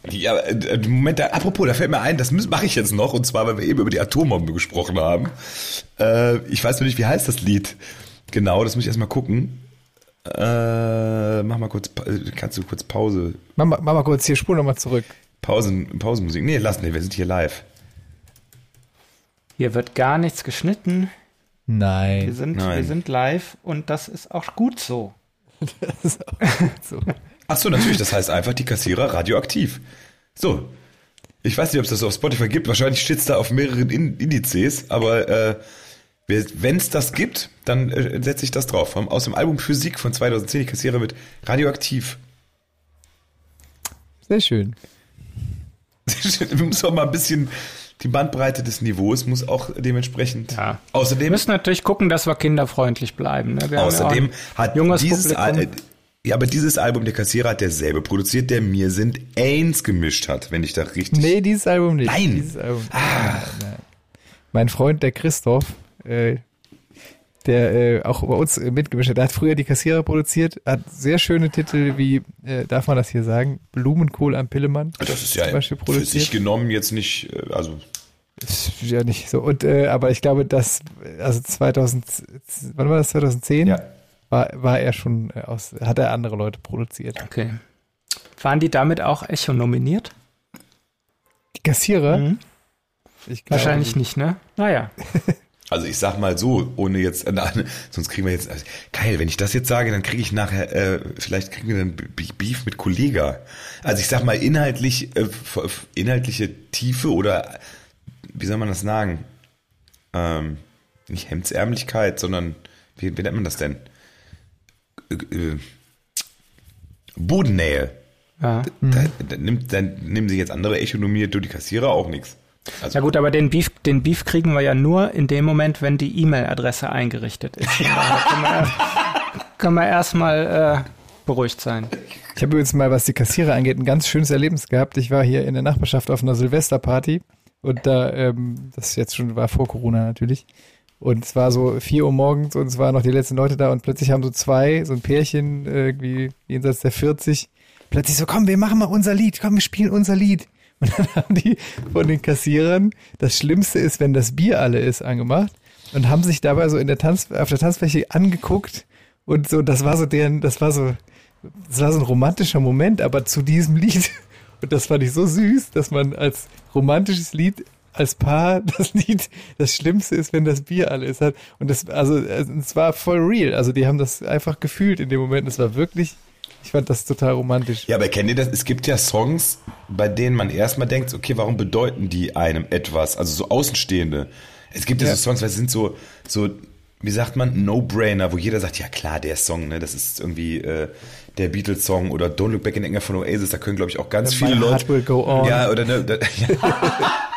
A: Ja, äh, Moment, da, apropos, da fällt mir ein, das mache ich jetzt noch, und zwar, weil wir eben über die Atombombe gesprochen haben. Äh, ich weiß nur nicht, wie heißt das Lied? Genau, das muss ich erstmal gucken. Äh, mach mal kurz, kannst du kurz Pause.
C: Mach mal, mach mal kurz hier, spur nochmal zurück.
A: Pausen, Pausenmusik. Nee, lass nicht, wir sind hier live.
B: Hier wird gar nichts geschnitten.
C: Nein.
B: Wir sind,
A: Nein.
B: Wir sind live und das ist auch gut so. das ist auch
A: gut so. Ach so, natürlich. Das heißt einfach die Kassierer radioaktiv. So. Ich weiß nicht, ob es das auf Spotify gibt. Wahrscheinlich steht es da auf mehreren Indizes, aber äh, wenn es das gibt, dann äh, setze ich das drauf. Aus dem Album Physik von 2010, die Kassierer mit radioaktiv.
C: Sehr schön.
A: Wir müssen auch mal ein bisschen die Bandbreite des Niveaus muss auch dementsprechend.
B: Ja. Außerdem wir müssen natürlich gucken, dass wir kinderfreundlich bleiben.
A: Ne? Wir außerdem ja hat dieses Al ja, aber dieses Album der Kassierer hat derselbe produziert, der mir sind Ains gemischt hat, wenn ich da richtig.
C: Nee, dieses Album nicht.
A: Nein.
C: Dieses Album. Ah. Mein Freund der Christoph, äh, der äh, auch bei uns mitgemischt hat, der hat früher die Kassierer produziert, hat sehr schöne Titel wie, äh, darf man das hier sagen, Blumenkohl am Pillemann.
A: Das ist ja für sich genommen jetzt nicht, äh, also
C: ist ja nicht so. Und äh, aber ich glaube, dass also 2000, wann war das 2010?
A: Ja.
C: War, war er schon äh, aus, hat er andere Leute produziert.
B: Okay. Waren die damit auch Echo nominiert?
C: Die Kassierer?
B: Mhm. Wahrscheinlich nicht, ne? Naja.
A: Also ich sag mal so, ohne jetzt, äh, sonst kriegen wir jetzt, also, geil, wenn ich das jetzt sage, dann kriege ich nachher, äh, vielleicht kriegen wir dann Beef mit Kollega. Also ich sag mal inhaltlich, äh, inhaltliche Tiefe oder, wie soll man das sagen? Ähm, nicht Hemdsärmlichkeit, sondern, wie, wie nennt man das denn? Äh, äh, Bodennähe. Ja. Da, da, nimmt, dann nehmen sich jetzt andere Echonomie, du die Kassierer auch nichts.
B: Also ja gut, aber den Beef, den Beef kriegen wir ja nur in dem Moment, wenn die E-Mail-Adresse eingerichtet ist. wir, können wir erstmal äh, beruhigt sein.
C: Ich habe übrigens mal, was die Kassierer angeht, ein ganz schönes Erlebnis gehabt. Ich war hier in der Nachbarschaft auf einer Silvesterparty und da, ähm, das jetzt schon war vor Corona natürlich. Und es war so vier Uhr morgens und es waren noch die letzten Leute da und plötzlich haben so zwei, so ein Pärchen, irgendwie jenseits der 40, plötzlich so, komm, wir machen mal unser Lied, komm, wir spielen unser Lied. Und dann haben die von den Kassierern, das Schlimmste ist, wenn das Bier alle ist, angemacht und haben sich dabei so in der Tanz, auf der Tanzfläche angeguckt und so, das war so deren, das war so, das war so ein romantischer Moment, aber zu diesem Lied. Und das fand ich so süß, dass man als romantisches Lied als Paar das Lied, das Schlimmste ist, wenn das Bier alle ist. Und das, also, es war voll real. Also, die haben das einfach gefühlt in dem Moment. Es war wirklich ich fand das total romantisch.
A: Ja, aber kennt ihr das? Es gibt ja Songs, bei denen man erstmal denkt, okay, warum bedeuten die einem etwas? Also so Außenstehende. Es gibt ja, ja so Songs, weil es sind so, so, wie sagt man, No-Brainer, wo jeder sagt, ja klar, der Song, ne, das ist irgendwie äh, der Beatles-Song oder Don't Look Back in Anger von Oasis, da können, glaube ich, auch ganz
C: My
A: viele Leute.
C: Will go on.
A: Ja, oder ne, da, ja.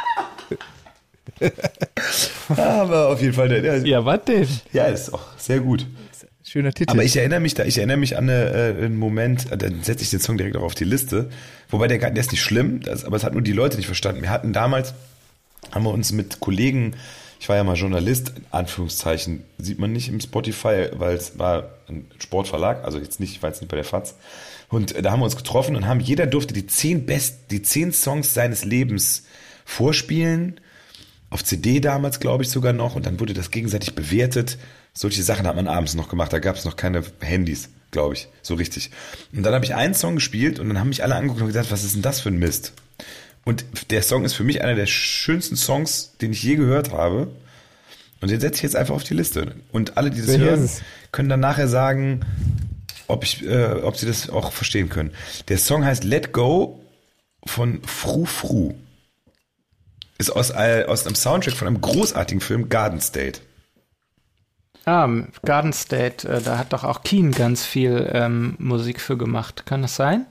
A: aber auf jeden Fall, der, der,
C: ja, was denn?
A: Ja, ist auch sehr gut.
C: Schöner Titel.
A: Aber ich erinnere mich da, ich erinnere mich an äh, einen Moment, äh, dann setze ich den Song direkt auch auf die Liste. Wobei der, der ist nicht schlimm, das, aber es hat nur die Leute nicht verstanden. Wir hatten damals, haben wir uns mit Kollegen, ich war ja mal Journalist, in Anführungszeichen, sieht man nicht im Spotify, weil es war ein Sportverlag, also jetzt nicht, ich war jetzt nicht bei der FAZ. Und äh, da haben wir uns getroffen und haben, jeder durfte die zehn best, die zehn Songs seines Lebens vorspielen. Auf CD damals, glaube ich, sogar noch. Und dann wurde das gegenseitig bewertet solche Sachen hat man abends noch gemacht. Da gab es noch keine Handys, glaube ich, so richtig. Und dann habe ich einen Song gespielt und dann haben mich alle angeguckt und gesagt, was ist denn das für ein Mist? Und der Song ist für mich einer der schönsten Songs, den ich je gehört habe. Und den setze ich jetzt einfach auf die Liste. Und alle, die das
C: Welcher
A: hören, können dann nachher sagen, ob, ich, äh, ob sie das auch verstehen können. Der Song heißt Let Go von Fru Fru. Ist aus, aus einem Soundtrack von einem großartigen Film Garden State.
B: Ah, Garden State, äh, da hat doch auch Keen ganz viel ähm, Musik für gemacht. Kann das sein?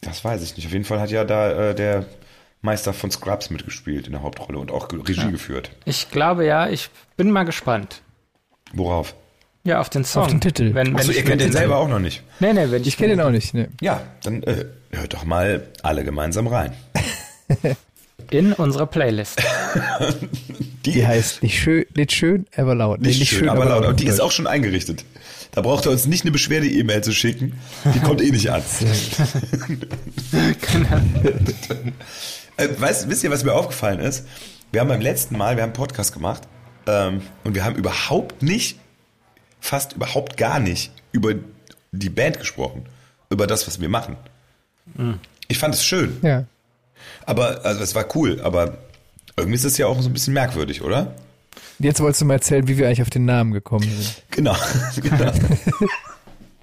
A: Das weiß ich nicht. Auf jeden Fall hat ja da äh, der Meister von Scrubs mitgespielt in der Hauptrolle und auch Regie geführt.
B: Ich glaube ja, ich bin mal gespannt.
A: Worauf?
B: Ja, auf den Song.
C: Auf den Titel.
B: Wenn, wenn
A: Achso,
B: ich
A: ihr kennt den selber auch noch nicht.
B: Nee, nee, wenn ich,
C: Ich kenne den auch nicht. Ne.
A: Ja, dann äh, hört doch mal alle gemeinsam rein.
B: in unsere Playlist.
C: Die heißt nicht schön, nicht schön, aber laut. Nee,
A: Nicht, schön, aber laut. Und die ist auch schon eingerichtet. Da braucht er uns nicht eine Beschwerde-E-Mail zu schicken. Die kommt eh nicht an. äh, weißt, wisst ihr, was mir aufgefallen ist? Wir haben beim letzten Mal, wir haben einen Podcast gemacht ähm, und wir haben überhaupt nicht, fast überhaupt gar nicht über die Band gesprochen. Über das, was wir machen. Ich fand es schön.
C: Ja.
A: Aber, also es war cool, aber irgendwie ist es ja auch so ein bisschen merkwürdig, oder?
C: Jetzt wolltest du mal erzählen, wie wir eigentlich auf den Namen gekommen sind.
A: Genau, genau.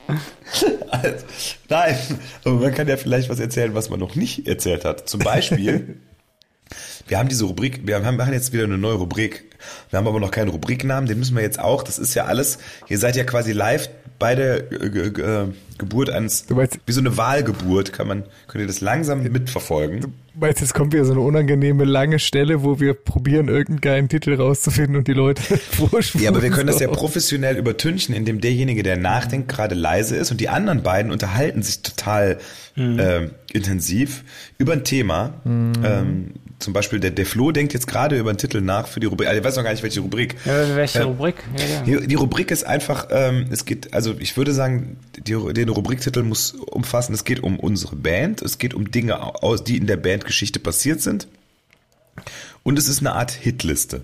A: also, nein, aber man kann ja vielleicht was erzählen, was man noch nicht erzählt hat. Zum Beispiel, wir haben diese Rubrik, wir haben, machen jetzt wieder eine neue Rubrik. Wir haben aber noch keinen Rubriknamen, den müssen wir jetzt auch. Das ist ja alles, ihr seid ja quasi live bei der äh, Ge- Ge- Geburt eines,
C: Du meinst-
A: wie so eine Wahlgeburt, kann man, könnt ihr das langsam mitverfolgen.
C: Meinst du, jetzt kommt wieder so eine unangenehme lange Stelle, wo wir probieren, irgendeinen Titel rauszufinden und die Leute vorschwulen.
A: Ja, aber wir können das ja professionell übertünchen, indem derjenige, der nachdenkt, gerade leise ist und die anderen beiden unterhalten sich total ähm, intensiv über ein Thema. Ähm, zum Beispiel der, der Flo denkt jetzt gerade über einen Titel nach für die Rubrik. Also, ich weiß noch gar nicht, welche Rubrik.
B: Ja, welche
A: Ja.
B: Rubrik? Ja, ja.
A: Die, die Rubrik ist einfach, ähm, es geht, also ich würde sagen, die, den Rubriktitel muss umfassen, es geht um unsere Band, es geht um Dinge, aus, die in der Bandgeschichte passiert sind und es ist eine Art Hitliste.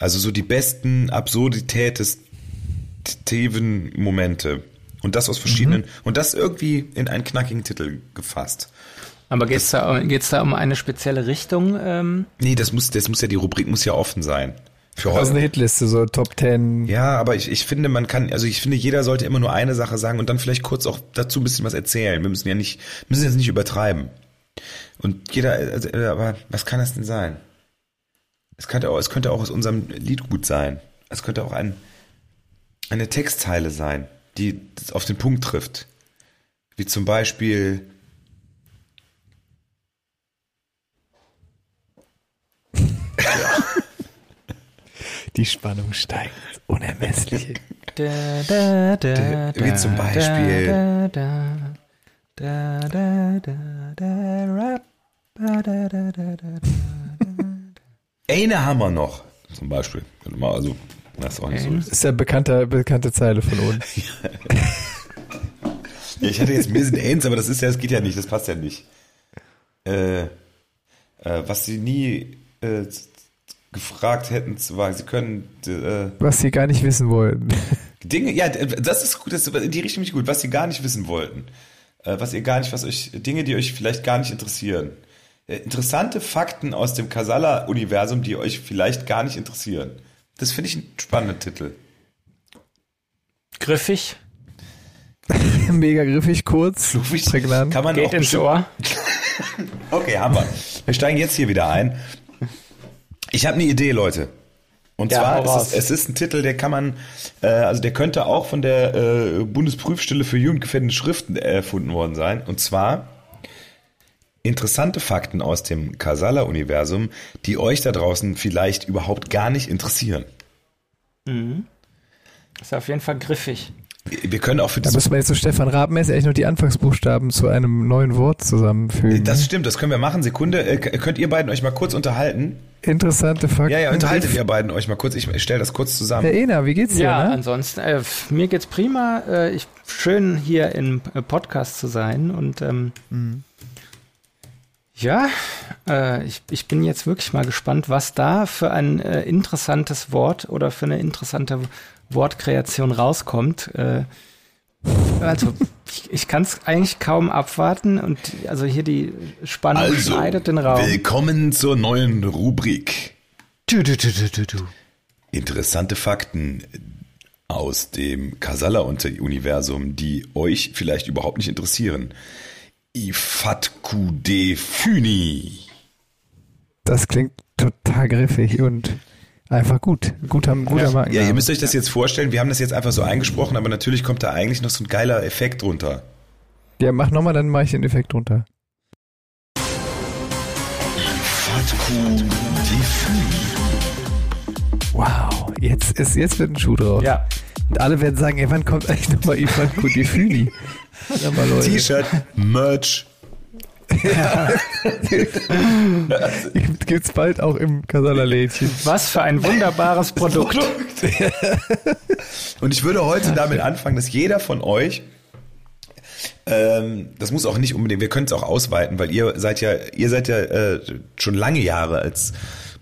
A: Also so die besten absurditätestiven Momente und das aus verschiedenen, und das irgendwie in einen knackigen Titel gefasst.
B: Aber geht's da, geht's da um eine spezielle Richtung? Ähm,
A: Nee, das muss, das muss ja, die Rubrik muss ja offen sein. Für
C: Also
A: heute.
C: eine Hitliste, so Top Ten.
A: Ja, aber ich, ich finde, man kann, also ich finde, jeder sollte immer nur eine Sache sagen und dann vielleicht kurz auch dazu ein bisschen was erzählen. Wir müssen ja nicht, müssen jetzt nicht übertreiben. Und jeder, also, äh, aber was kann das denn sein? Es könnte auch, es könnte auch aus unserem Lied gut sein. Es könnte auch ein, eine Textzeile sein, die das auf den Punkt trifft. Wie zum Beispiel,
C: Die Spannung steigt. ins Unermessliche.
B: da, da, da,
A: Wie zum Beispiel-
B: Da, da, da, da, da, da, rap, ba, da, da, da, da, da.
A: eine haben wir noch. Zum Beispiel. Also, das ist auch nicht so.
C: Das ist ja bekannte, bekannte Zeile von uns.
A: Ja, ich hatte jetzt mir sind Ains, aber das ist ja, das geht ja nicht, das passt ja nicht. Äh, äh, was sie nie äh, gefragt hätten, war, sie können äh,
C: Was sie gar nicht wissen wollten.
A: Dinge, ja, das ist gut, das ist in die Richtung nicht gut, was sie gar nicht wissen wollten. Äh, was ihr gar nicht, was euch, Dinge, die euch vielleicht gar nicht interessieren. Äh, interessante Fakten aus dem Kasala-Universum, die euch vielleicht gar nicht interessieren. Das finde ich ein spannender Titel.
B: Griffig,
C: Mega griffig, kurz,
A: Fluffig.
C: prägnant.
A: Kann man
B: geht
A: auch
B: ins Ohr.
A: Okay, haben wir. Wir steigen jetzt hier wieder ein. Ich habe eine Idee, Leute. Und
B: Ja,
A: zwar,
B: hau
A: es ist, es ist ein Titel, der kann man, äh, also der könnte auch von der äh, Bundesprüfstelle für jugendgefährdende Schriften erfunden worden sein. Und zwar interessante Fakten aus dem Kasala-Universum, die euch da draußen vielleicht überhaupt gar nicht interessieren.
B: Ist auf jeden Fall griffig.
A: Wir können auch für
C: Da
A: das,
C: müssen wir jetzt so Stefan Raab-mäßig eigentlich noch die Anfangsbuchstaben zu einem neuen Wort zusammenfügen.
A: das stimmt, das können wir machen. Sekunde, äh, könnt ihr beiden euch mal kurz unterhalten?
C: Interessante Fakten.
A: Ja, ja, unterhaltet ihr beiden euch mal kurz. Ich stelle das kurz zusammen.
C: Herr Ena, wie geht's dir?
B: Ja,
C: ne?
B: ansonsten, äh, f- mir geht's prima. Äh, ich, schön hier im äh, Podcast zu sein und ähm, ja, äh, ich, ich bin jetzt wirklich mal gespannt, was da für ein äh, interessantes Wort oder für eine interessante Wortkreation rauskommt. Also ich, ich kann es eigentlich kaum abwarten und also hier die Spannung schneidet den Raum.
A: willkommen zur neuen Rubrik.
B: Du, du, du, du, du, du.
A: Interessante Fakten aus dem Kasala-Universum, die euch vielleicht überhaupt nicht interessieren. Ifatkude Füni.
C: Das klingt total griffig und einfach gut. Guter, guter
A: Ja,
C: Marken.
A: ja, ihr müsst euch das jetzt vorstellen, wir haben das jetzt einfach so eingesprochen, aber natürlich kommt da eigentlich noch so ein geiler Effekt drunter.
C: Ja, mach nochmal, dann mache ich den Effekt runter. Wow, jetzt, ist, jetzt wird ein Schuh draus.
B: Ja.
C: Und alle werden sagen, ey, wann kommt eigentlich nochmal Ivan Kudifini? Sag mal, Leute.
A: T-Shirt, Merch.
C: Gibt- Gibt's bald auch im Kasala-Lädchen.
B: Was für ein wunderbares Produkt.
A: Und ich würde heute damit anfangen, dass jeder von euch, ähm, das muss auch nicht unbedingt, wir können es auch ausweiten, weil ihr seid ja, ihr seid ja äh, schon lange Jahre als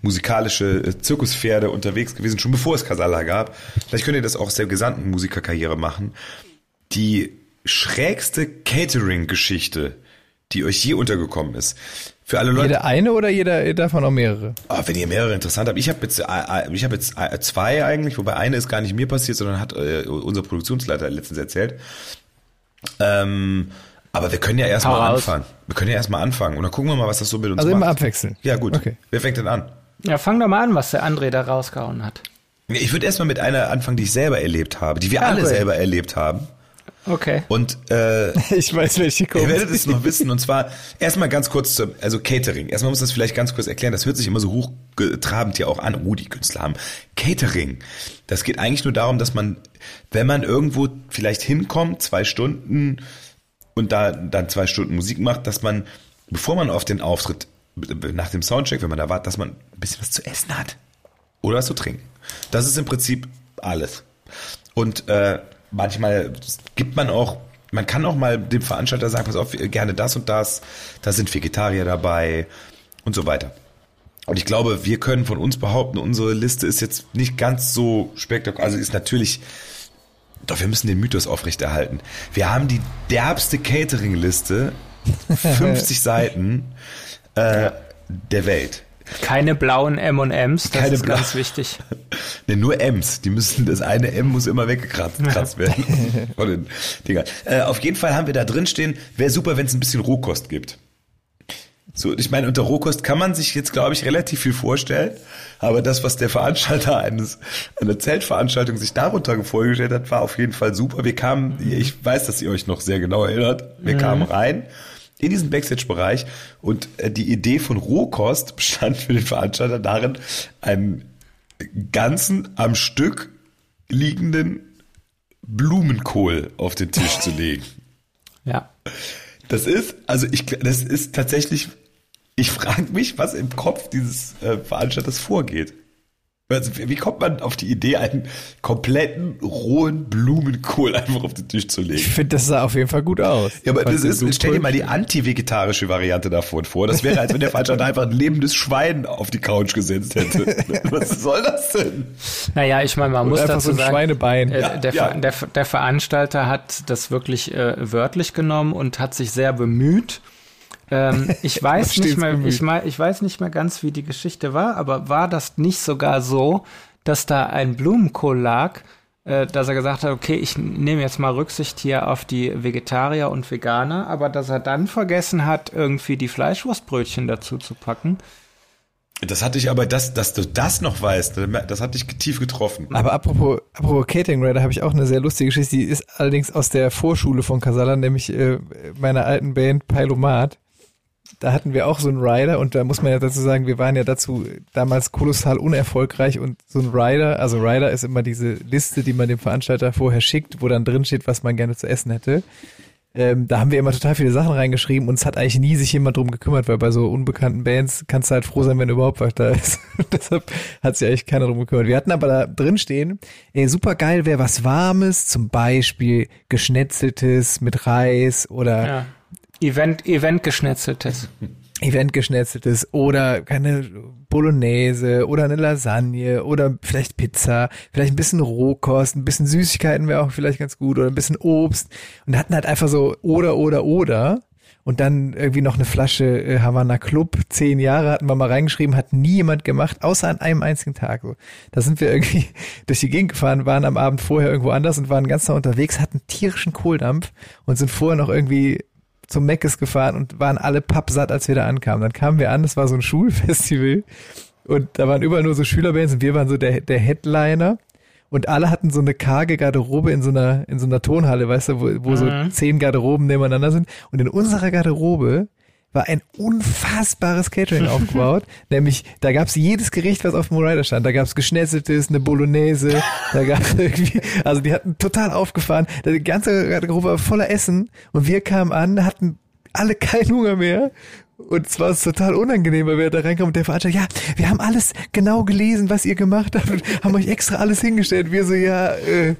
A: musikalische äh, Zirkuspferde unterwegs gewesen, schon bevor es Casala gab. Vielleicht könnt ihr das auch aus der gesamten Musikerkarriere machen. Die schrägste Catering-Geschichte, die euch je untergekommen ist. Für alle Leute,
C: Jeder eine oder jeder davon auch mehrere?
A: Ah, wenn ihr mehrere interessant habt, ich habe jetzt, äh, äh, ich habe jetzt äh, zwei eigentlich, wobei eine ist gar nicht mir passiert, sondern hat äh, unser Produktionsleiter letztens erzählt. Ähm, aber wir können ja erstmal anfangen. Wir können ja erstmal anfangen und dann gucken wir mal, was das so mit uns
C: Also
A: macht.
C: immer abwechseln.
A: Ja, gut.
C: Okay.
A: Wer fängt denn an?
B: Ja, fang doch mal an, was der André da rausgehauen hat.
A: Ich würde erstmal mit einer anfangen, die ich selber erlebt habe, die wir
B: Ah,
A: alle selber erlebt haben.
B: Okay.
A: Und äh,
C: Ich weiß, welche
A: Ihr
C: kommt.
A: werdet es noch wissen. Und zwar erstmal ganz kurz zum, also Catering. Erstmal muss das vielleicht ganz kurz erklären. Das hört sich immer so hochtrabend ja auch an. Oh, die Künstler haben Catering. Das geht eigentlich nur darum, dass man, wenn man irgendwo vielleicht hinkommt, zwei Stunden und da dann zwei Stunden Musik macht, dass man, bevor man auf den Auftritt, nach dem Soundcheck, wenn man da wartet, dass man ein bisschen was zu essen hat. Oder was zu trinken. Das ist im Prinzip alles. Und äh, manchmal gibt man auch, man kann auch mal dem Veranstalter sagen, pass auf, gerne das und das, da sind Vegetarier dabei und so weiter. Und ich glaube, wir können von uns behaupten, unsere Liste ist jetzt nicht ganz so spektakulär, also ist natürlich, doch wir müssen den Mythos aufrechterhalten. Wir haben die derbste Catering-Liste, 50 Seiten äh, der Welt.
B: Keine blauen M&Ms, das
A: Keine
B: ist
A: blau-
B: ganz wichtig.
A: Ne, nur M's. Die müssen, das eine M muss immer weggekratzt gekratzt werden. Von den Dingern. Äh, auf jeden Fall haben wir da drin stehen, wäre super, wenn es ein bisschen Rohkost gibt. So, ich meine, unter Rohkost kann man sich jetzt, glaube ich, relativ viel vorstellen. Aber das, was der Veranstalter eines, einer Zeltveranstaltung sich darunter vorgestellt hat, war auf jeden Fall super. Wir kamen, ich weiß, dass ihr euch noch sehr genau erinnert. Wir kamen rein in diesen Backstage-Bereich und äh, die Idee von Rohkost bestand für den Veranstalter darin, einen ganzen am Stück liegenden Blumenkohl auf den Tisch zu legen.
B: Ja.
A: Das ist, also ich, das ist tatsächlich, ich frage mich, was im Kopf dieses äh, Veranstalters vorgeht. Also, wie kommt man auf die Idee, einen kompletten rohen Blumenkohl einfach auf den Tisch zu
C: Ich
A: legen?
C: finde, das sah auf jeden Fall gut aus.
A: Ja, aber das ist, stell dir mal die anti-vegetarische Variante davon vor. Das wäre, als wenn der Veranstalter einfach ein lebendes Schwein auf die Couch gesetzt hätte. Was soll das denn?
B: Naja, ich meine, man muss
C: einfach
B: dazu
C: so ein
B: sagen,
C: Schweinebein.
B: äh, der,
A: ja.
B: Der, der Veranstalter hat das wirklich äh, wörtlich genommen und hat sich sehr bemüht. Ähm, ich weiß nicht mehr, ich, ich weiß nicht mehr ganz, wie die Geschichte war, aber war das nicht sogar so, dass da ein Blumenkohl lag, äh, dass er gesagt hat, okay, ich nehme jetzt mal Rücksicht hier auf die Vegetarier und Veganer, aber dass er dann vergessen hat, irgendwie die Fleischwurstbrötchen dazu zu packen.
A: Das hatte ich aber, das, dass du das noch weißt, das hat dich tief getroffen.
C: Aber apropos, apropos Catering Rider habe ich auch eine sehr lustige Geschichte. Die ist allerdings aus der Vorschule von Casala, nämlich äh, meiner alten Band Pilomat. Da hatten wir auch so einen Rider und da muss man ja dazu sagen, wir waren ja dazu damals kolossal unerfolgreich und so ein Rider, also Rider ist immer diese Liste, die man dem Veranstalter vorher schickt, wo dann drin steht, was man gerne zu essen hätte. Ähm, da haben wir immer total viele Sachen reingeschrieben und es hat eigentlich nie sich jemand drum gekümmert, weil bei so unbekannten Bands kannst du halt froh sein, wenn überhaupt was da ist. Deshalb hat sich eigentlich keiner drum gekümmert. Wir hatten aber da drin stehen, ey, super geil wäre was Warmes, zum Beispiel geschnetzeltes mit Reis oder
B: Ja. Event, Event geschnetzeltes.
C: Eventgeschnetzeltes oder keine Bolognese oder eine Lasagne oder vielleicht Pizza, vielleicht ein bisschen Rohkost, ein bisschen Süßigkeiten wäre auch vielleicht ganz gut oder ein bisschen Obst und hatten halt einfach so oder oder oder und dann irgendwie noch eine Flasche äh, Havana Club. Zehn Jahre hatten wir mal reingeschrieben, hat nie jemand gemacht, außer an einem einzigen Tag. So. Da sind wir irgendwie durch die Gegend gefahren, waren am Abend vorher irgendwo anders und waren ganz nah unterwegs, hatten tierischen Kohldampf und sind vorher noch irgendwie zum Meckes gefahren und waren alle pappsatt, als wir da ankamen. Dann kamen wir an, das war so ein Schulfestival und da waren überall nur so Schülerbands und wir waren so der, der Headliner und alle hatten so eine karge Garderobe in so einer, in so einer Tonhalle, weißt du, wo, wo mhm. so zehn Garderoben nebeneinander sind. Und in unserer Garderobe war ein unfassbares Catering aufgebaut. Nämlich, da gab's jedes Gericht, was auf dem Rider stand. Da gab's Geschnetzeltes, eine Bolognese, da gab's irgendwie, also die hatten total aufgefahren. Die ganze Garderobe war voller Essen und wir kamen an, hatten alle keinen Hunger mehr und es war total unangenehm, weil wir da reinkamen und der Veranstalter, ja, wir haben alles genau gelesen, was ihr gemacht habt und haben euch extra alles hingestellt. Wir so, ja, äh,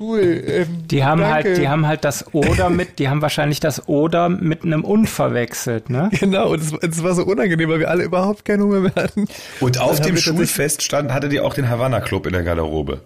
B: cool. Ähm, die haben danke. halt, die haben halt das Oder mit, die haben wahrscheinlich das Oder mit einem Un verwechselt, ne?
C: Genau, und es, es war so unangenehm, weil wir alle überhaupt keinen Hunger mehr hatten.
A: Und auf dem Schulfest stand, hattet ihr auch den Havana Club in der Garderobe.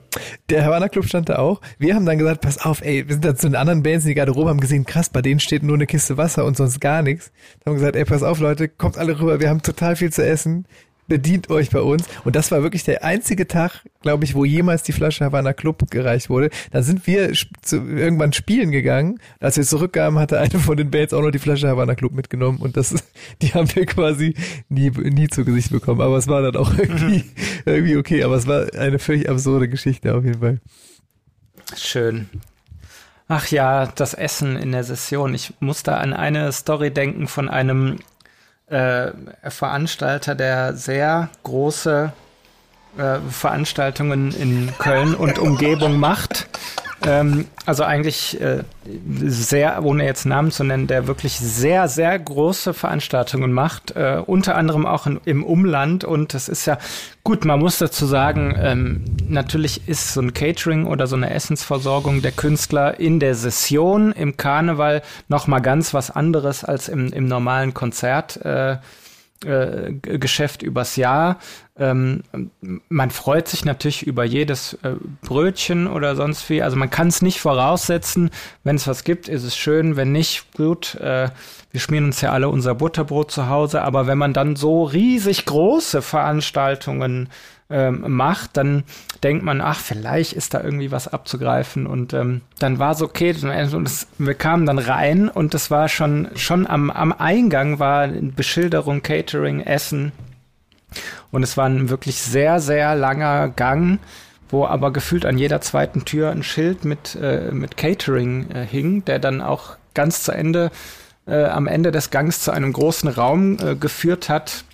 C: Der Havana Club stand da auch. Wir haben dann gesagt, pass auf, ey, wir sind da zu den anderen Bands in die Garderobe, haben gesehen, krass, bei denen steht nur eine Kiste Wasser und sonst gar nichts. Haben gesagt, ey, pass auf, Leute, kommt alle rüber, wir haben total viel zu essen. Bedient euch bei uns. Und das war wirklich der einzige Tag, glaube ich, wo jemals die Flasche Havana Club gereicht wurde. Dann sind wir zu, irgendwann spielen gegangen. Als wir zurückkamen, hatte eine von den Bands auch noch die Flasche Havana Club mitgenommen. Und das, die haben wir quasi nie, nie zu Gesicht bekommen. Aber es war dann auch irgendwie, irgendwie okay. Aber es war eine völlig absurde Geschichte auf jeden Fall.
B: Schön. Ach ja, das Essen in der Session. Ich musste an eine Story denken von einem äh, Veranstalter, der sehr große äh, Veranstaltungen in Köln und Umgebung macht. Ähm, also eigentlich äh, sehr, ohne jetzt Namen zu nennen, der wirklich sehr, sehr große Veranstaltungen macht, äh, unter anderem auch in, im Umland. Und das ist ja gut, man muss dazu sagen, ähm, natürlich ist so ein Catering oder so eine Essensversorgung der Künstler in der Session im Karneval nochmal ganz was anderes als im, im normalen Konzert. Äh, äh, Geschäft übers Jahr. Ähm, man freut sich natürlich über jedes äh, Brötchen oder sonst wie. Also man kann es nicht voraussetzen. Wenn es was gibt, ist es schön. Wenn nicht, gut. Äh, wir schmieren uns ja alle unser Butterbrot zu Hause. Aber wenn man dann so riesig große Veranstaltungen ähm, macht, dann denkt man, ach, vielleicht ist da irgendwie was abzugreifen. Und ähm, dann war es okay. Und es, wir kamen dann rein und das war schon, schon am, am Eingang war Beschilderung, Catering, Essen. Und es war ein wirklich sehr, sehr langer Gang, wo aber gefühlt an jeder zweiten Tür ein Schild mit, äh, mit Catering äh, hing, der dann auch ganz zu Ende, äh, am Ende des Gangs zu einem großen Raum äh, geführt hat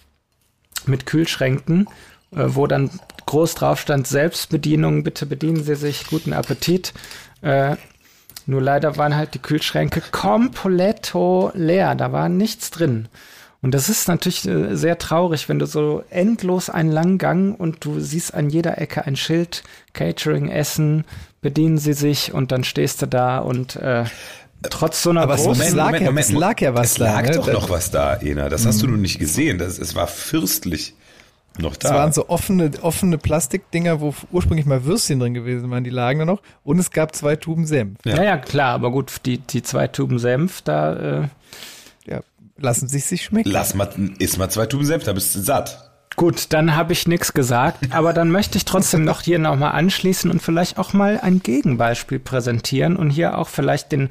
B: mit Kühlschränken wo dann groß drauf stand, Selbstbedienung, bitte bedienen Sie sich, guten Appetit. Äh, nur leider waren halt die Kühlschränke komplett leer, da war nichts drin. Und das ist natürlich äh, sehr traurig, wenn du so endlos einen langen Gang und du siehst an jeder Ecke ein Schild, Catering, Essen, bedienen sie sich und dann stehst du da und äh, trotz so einer
A: Aber großen... Moment, Moment, Moment,
C: es lag ja was
A: es
C: da.
A: Es lag ne? doch noch was da, Ena. Das hast du nun nicht gesehen. Das, es war fürstlich noch da.
C: Es waren so offene, offene Plastikdinger, wo ursprünglich mal Würstchen drin gewesen waren, die lagen da noch. Und es gab zwei Tuben Senf.
B: Ja, ja klar, aber gut, die, die zwei Tuben Senf, da. Äh
C: ja, lassen sich sich schmecken.
A: Lass mal, iss mal zwei Tuben Senf, da bist du satt.
B: Gut, dann habe ich nichts gesagt, aber dann möchte ich trotzdem noch hier nochmal anschließen und vielleicht auch mal ein Gegenbeispiel präsentieren und hier auch vielleicht den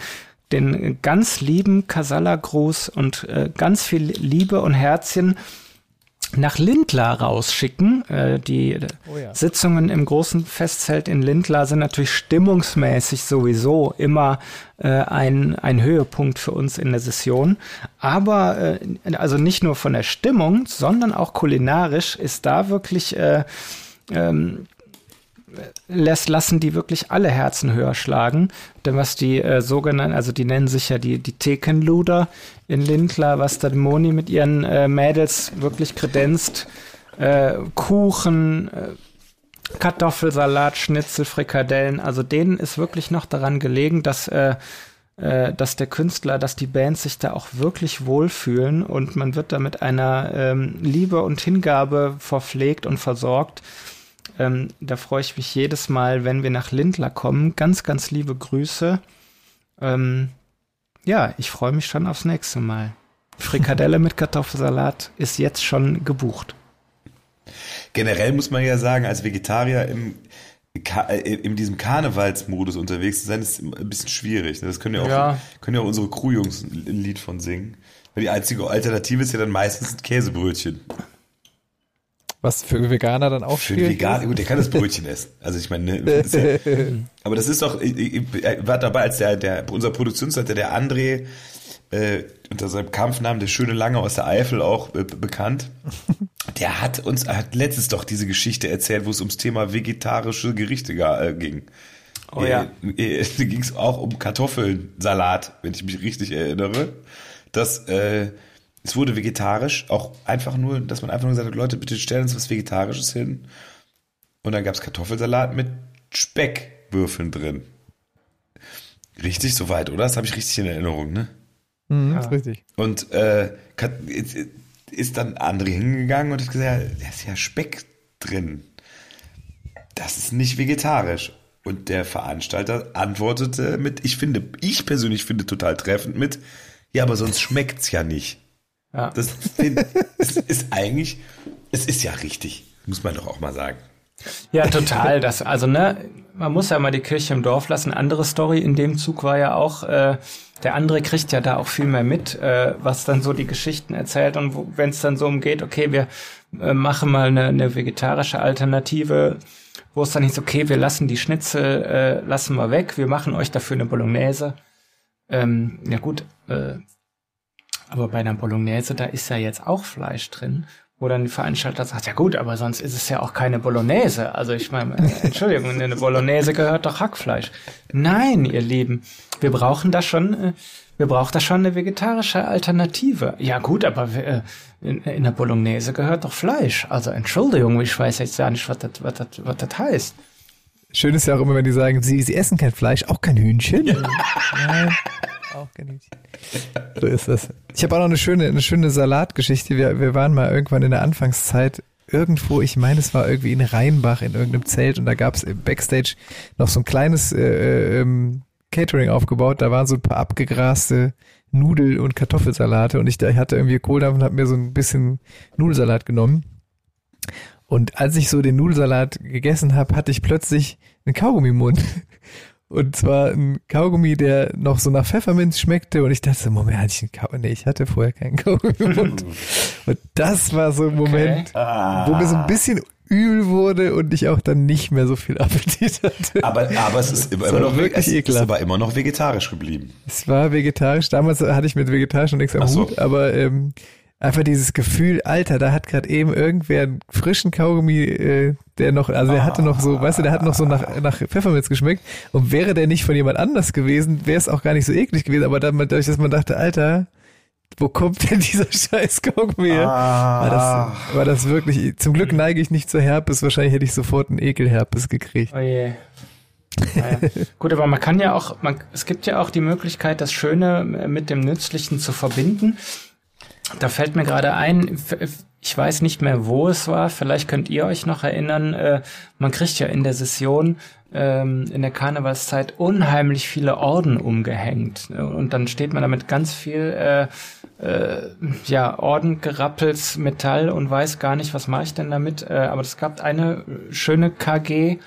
B: den ganz lieben Kasala-Gruß und äh, ganz viel Liebe und Herzchen nach Lindlar rausschicken. Äh, die oh ja. Sitzungen im großen Festzelt in Lindlar sind natürlich stimmungsmäßig sowieso immer äh, ein, ein Höhepunkt für uns in der Session. Aber äh, also nicht nur von der Stimmung, sondern auch kulinarisch ist da wirklich äh, ähm, lässt, lassen die wirklich alle Herzen höher schlagen. Denn was die äh, sogenannten, also die nennen sich ja die, die Thekenluder in Lindlar, was da Moni mit ihren äh, Mädels wirklich kredenzt, äh, Kuchen, äh, Kartoffelsalat, Schnitzel, Frikadellen, also denen ist wirklich noch daran gelegen, dass äh, äh, dass der Künstler, dass die Bands sich da auch wirklich wohlfühlen und man wird da mit einer ähm, Liebe und Hingabe verpflegt und versorgt, ähm, da freue ich mich jedes Mal, wenn wir nach Lindler kommen. Ganz, ganz liebe Grüße. Ähm, ja, ich freue mich schon aufs nächste Mal. Frikadelle mit Kartoffelsalat ist jetzt schon gebucht.
A: Generell muss man ja sagen, als Vegetarier im, äh, in diesem Karnevalsmodus unterwegs zu sein, ist ein bisschen schwierig. Das können ja auch, ja. können ja auch unsere Crewjungs ein Lied von singen. Weil die einzige Alternative ist ja dann meistens ein Käsebrötchen.
C: Was für Veganer dann auch
A: für Veganer, gut, der kann das Brötchen essen. Also ich meine, ne, das ja, aber das ist doch, ich, ich, ich war dabei, als der, der unser Produktionsleiter, der André, äh, unter seinem Kampfnamen der schöne Lange aus der Eifel auch äh, bekannt. Der hat uns hat letztens doch diese Geschichte erzählt, wo es ums Thema vegetarische Gerichte äh, ging.
B: Oh ja.
A: Äh, äh, ging es auch um Kartoffelsalat, wenn ich mich richtig erinnere. Das äh, es wurde vegetarisch, auch einfach nur, dass man einfach nur gesagt hat, Leute, bitte stellen uns was Vegetarisches hin. Und dann gab es Kartoffelsalat mit Speckwürfeln drin. Richtig soweit, oder? Das habe ich richtig in Erinnerung, ne?
C: Mhm, ja. ist richtig.
A: Und äh, ist dann André hingegangen und hat gesagt, da ist ja Speck drin. Das ist nicht vegetarisch. Und der Veranstalter antwortete mit, ich finde, ich persönlich finde total treffend mit, ja, aber sonst schmeckt's ja nicht. Ja. Das, das ist eigentlich, es ist ja richtig, muss man doch auch mal sagen.
B: Ja, total. Das, also, ne, man muss ja mal die Kirche im Dorf lassen. Andere Story in dem Zug war ja auch, äh, der andere kriegt ja da auch viel mehr mit, äh, was dann so die Geschichten erzählt. Und wenn es dann so umgeht, okay, wir äh, machen mal eine, eine vegetarische Alternative, wo es dann nicht okay, wir lassen die Schnitzel, äh, lassen wir weg, wir machen euch dafür eine Bolognese. Ähm, ja gut, äh, aber bei einer Bolognese, da ist ja jetzt auch Fleisch drin, wo dann die Veranstalter sagt, ja gut, aber sonst ist es ja auch keine Bolognese. Also ich meine, äh, Entschuldigung, in eine Bolognese gehört doch Hackfleisch. Nein, ihr Lieben, wir brauchen da schon, äh, wir brauchen da schon eine vegetarische Alternative. Ja gut, aber äh, in, in der Bolognese gehört doch Fleisch. Also Entschuldigung, ich weiß jetzt gar nicht, was das, was das, was das heißt.
C: Schön ist ja auch immer, wenn die sagen, sie, sie essen kein Fleisch, auch kein Hühnchen. Ja. Auch genießen. So ist das. Ich habe auch noch eine schöne, eine schöne Salatgeschichte. Wir, wir waren mal irgendwann in der Anfangszeit irgendwo, ich meine, es war irgendwie in Rheinbach in irgendeinem Zelt und da gab es Backstage noch so ein kleines äh, äh, ähm, Catering aufgebaut. Da waren so ein paar abgegraste Nudel- und Kartoffelsalate und ich, ich hatte irgendwie Kohldampf und habe mir so ein bisschen Nudelsalat genommen. Und als ich so den Nudelsalat gegessen habe, hatte ich plötzlich einen Kaugummi im Mund. Und zwar ein Kaugummi, der noch so nach Pfefferminz schmeckte. Und ich dachte, Moment, hatte ich einen Kaugummi? Nee, ich hatte vorher keinen Kaugummi im Mund. Und das war so ein Moment, okay. ah. wo mir so ein bisschen übel wurde und ich auch dann nicht mehr so viel Appetit hatte.
A: Aber, aber es ist immer, immer noch wirklich es ist aber immer noch vegetarisch geblieben.
C: Es war vegetarisch. Damals hatte ich mit vegetarisch noch nichts am so. Hut, aber ähm, einfach dieses Gefühl, Alter, da hat gerade eben irgendwer einen frischen Kaugummi, äh, der noch, also der hatte noch so, weißt du, der hat noch so nach, nach Pfefferminz geschmeckt und wäre der nicht von jemand anders gewesen, wäre es auch gar nicht so eklig gewesen, aber dann, dadurch, dass man dachte, Alter, wo kommt denn dieser scheiß Kaugummi her? Ah. War, das, war das wirklich, zum Glück neige ich nicht zur Herpes, wahrscheinlich hätte ich sofort einen Ekelherpes gekriegt.
B: Oh je. Naja. Gut, aber man kann ja auch, man, es gibt ja auch die Möglichkeit, das Schöne mit dem Nützlichen zu verbinden. Da fällt mir gerade ein, ich weiß nicht mehr, wo es war, vielleicht könnt ihr euch noch erinnern, äh, man kriegt ja in der Session ähm, in der Karnevalszeit unheimlich viele Orden umgehängt. Und dann steht man da mit ganz viel äh, äh, ja, Ordengerappels Metall und weiß gar nicht, was mache ich denn damit. Äh, aber es gab eine schöne KG,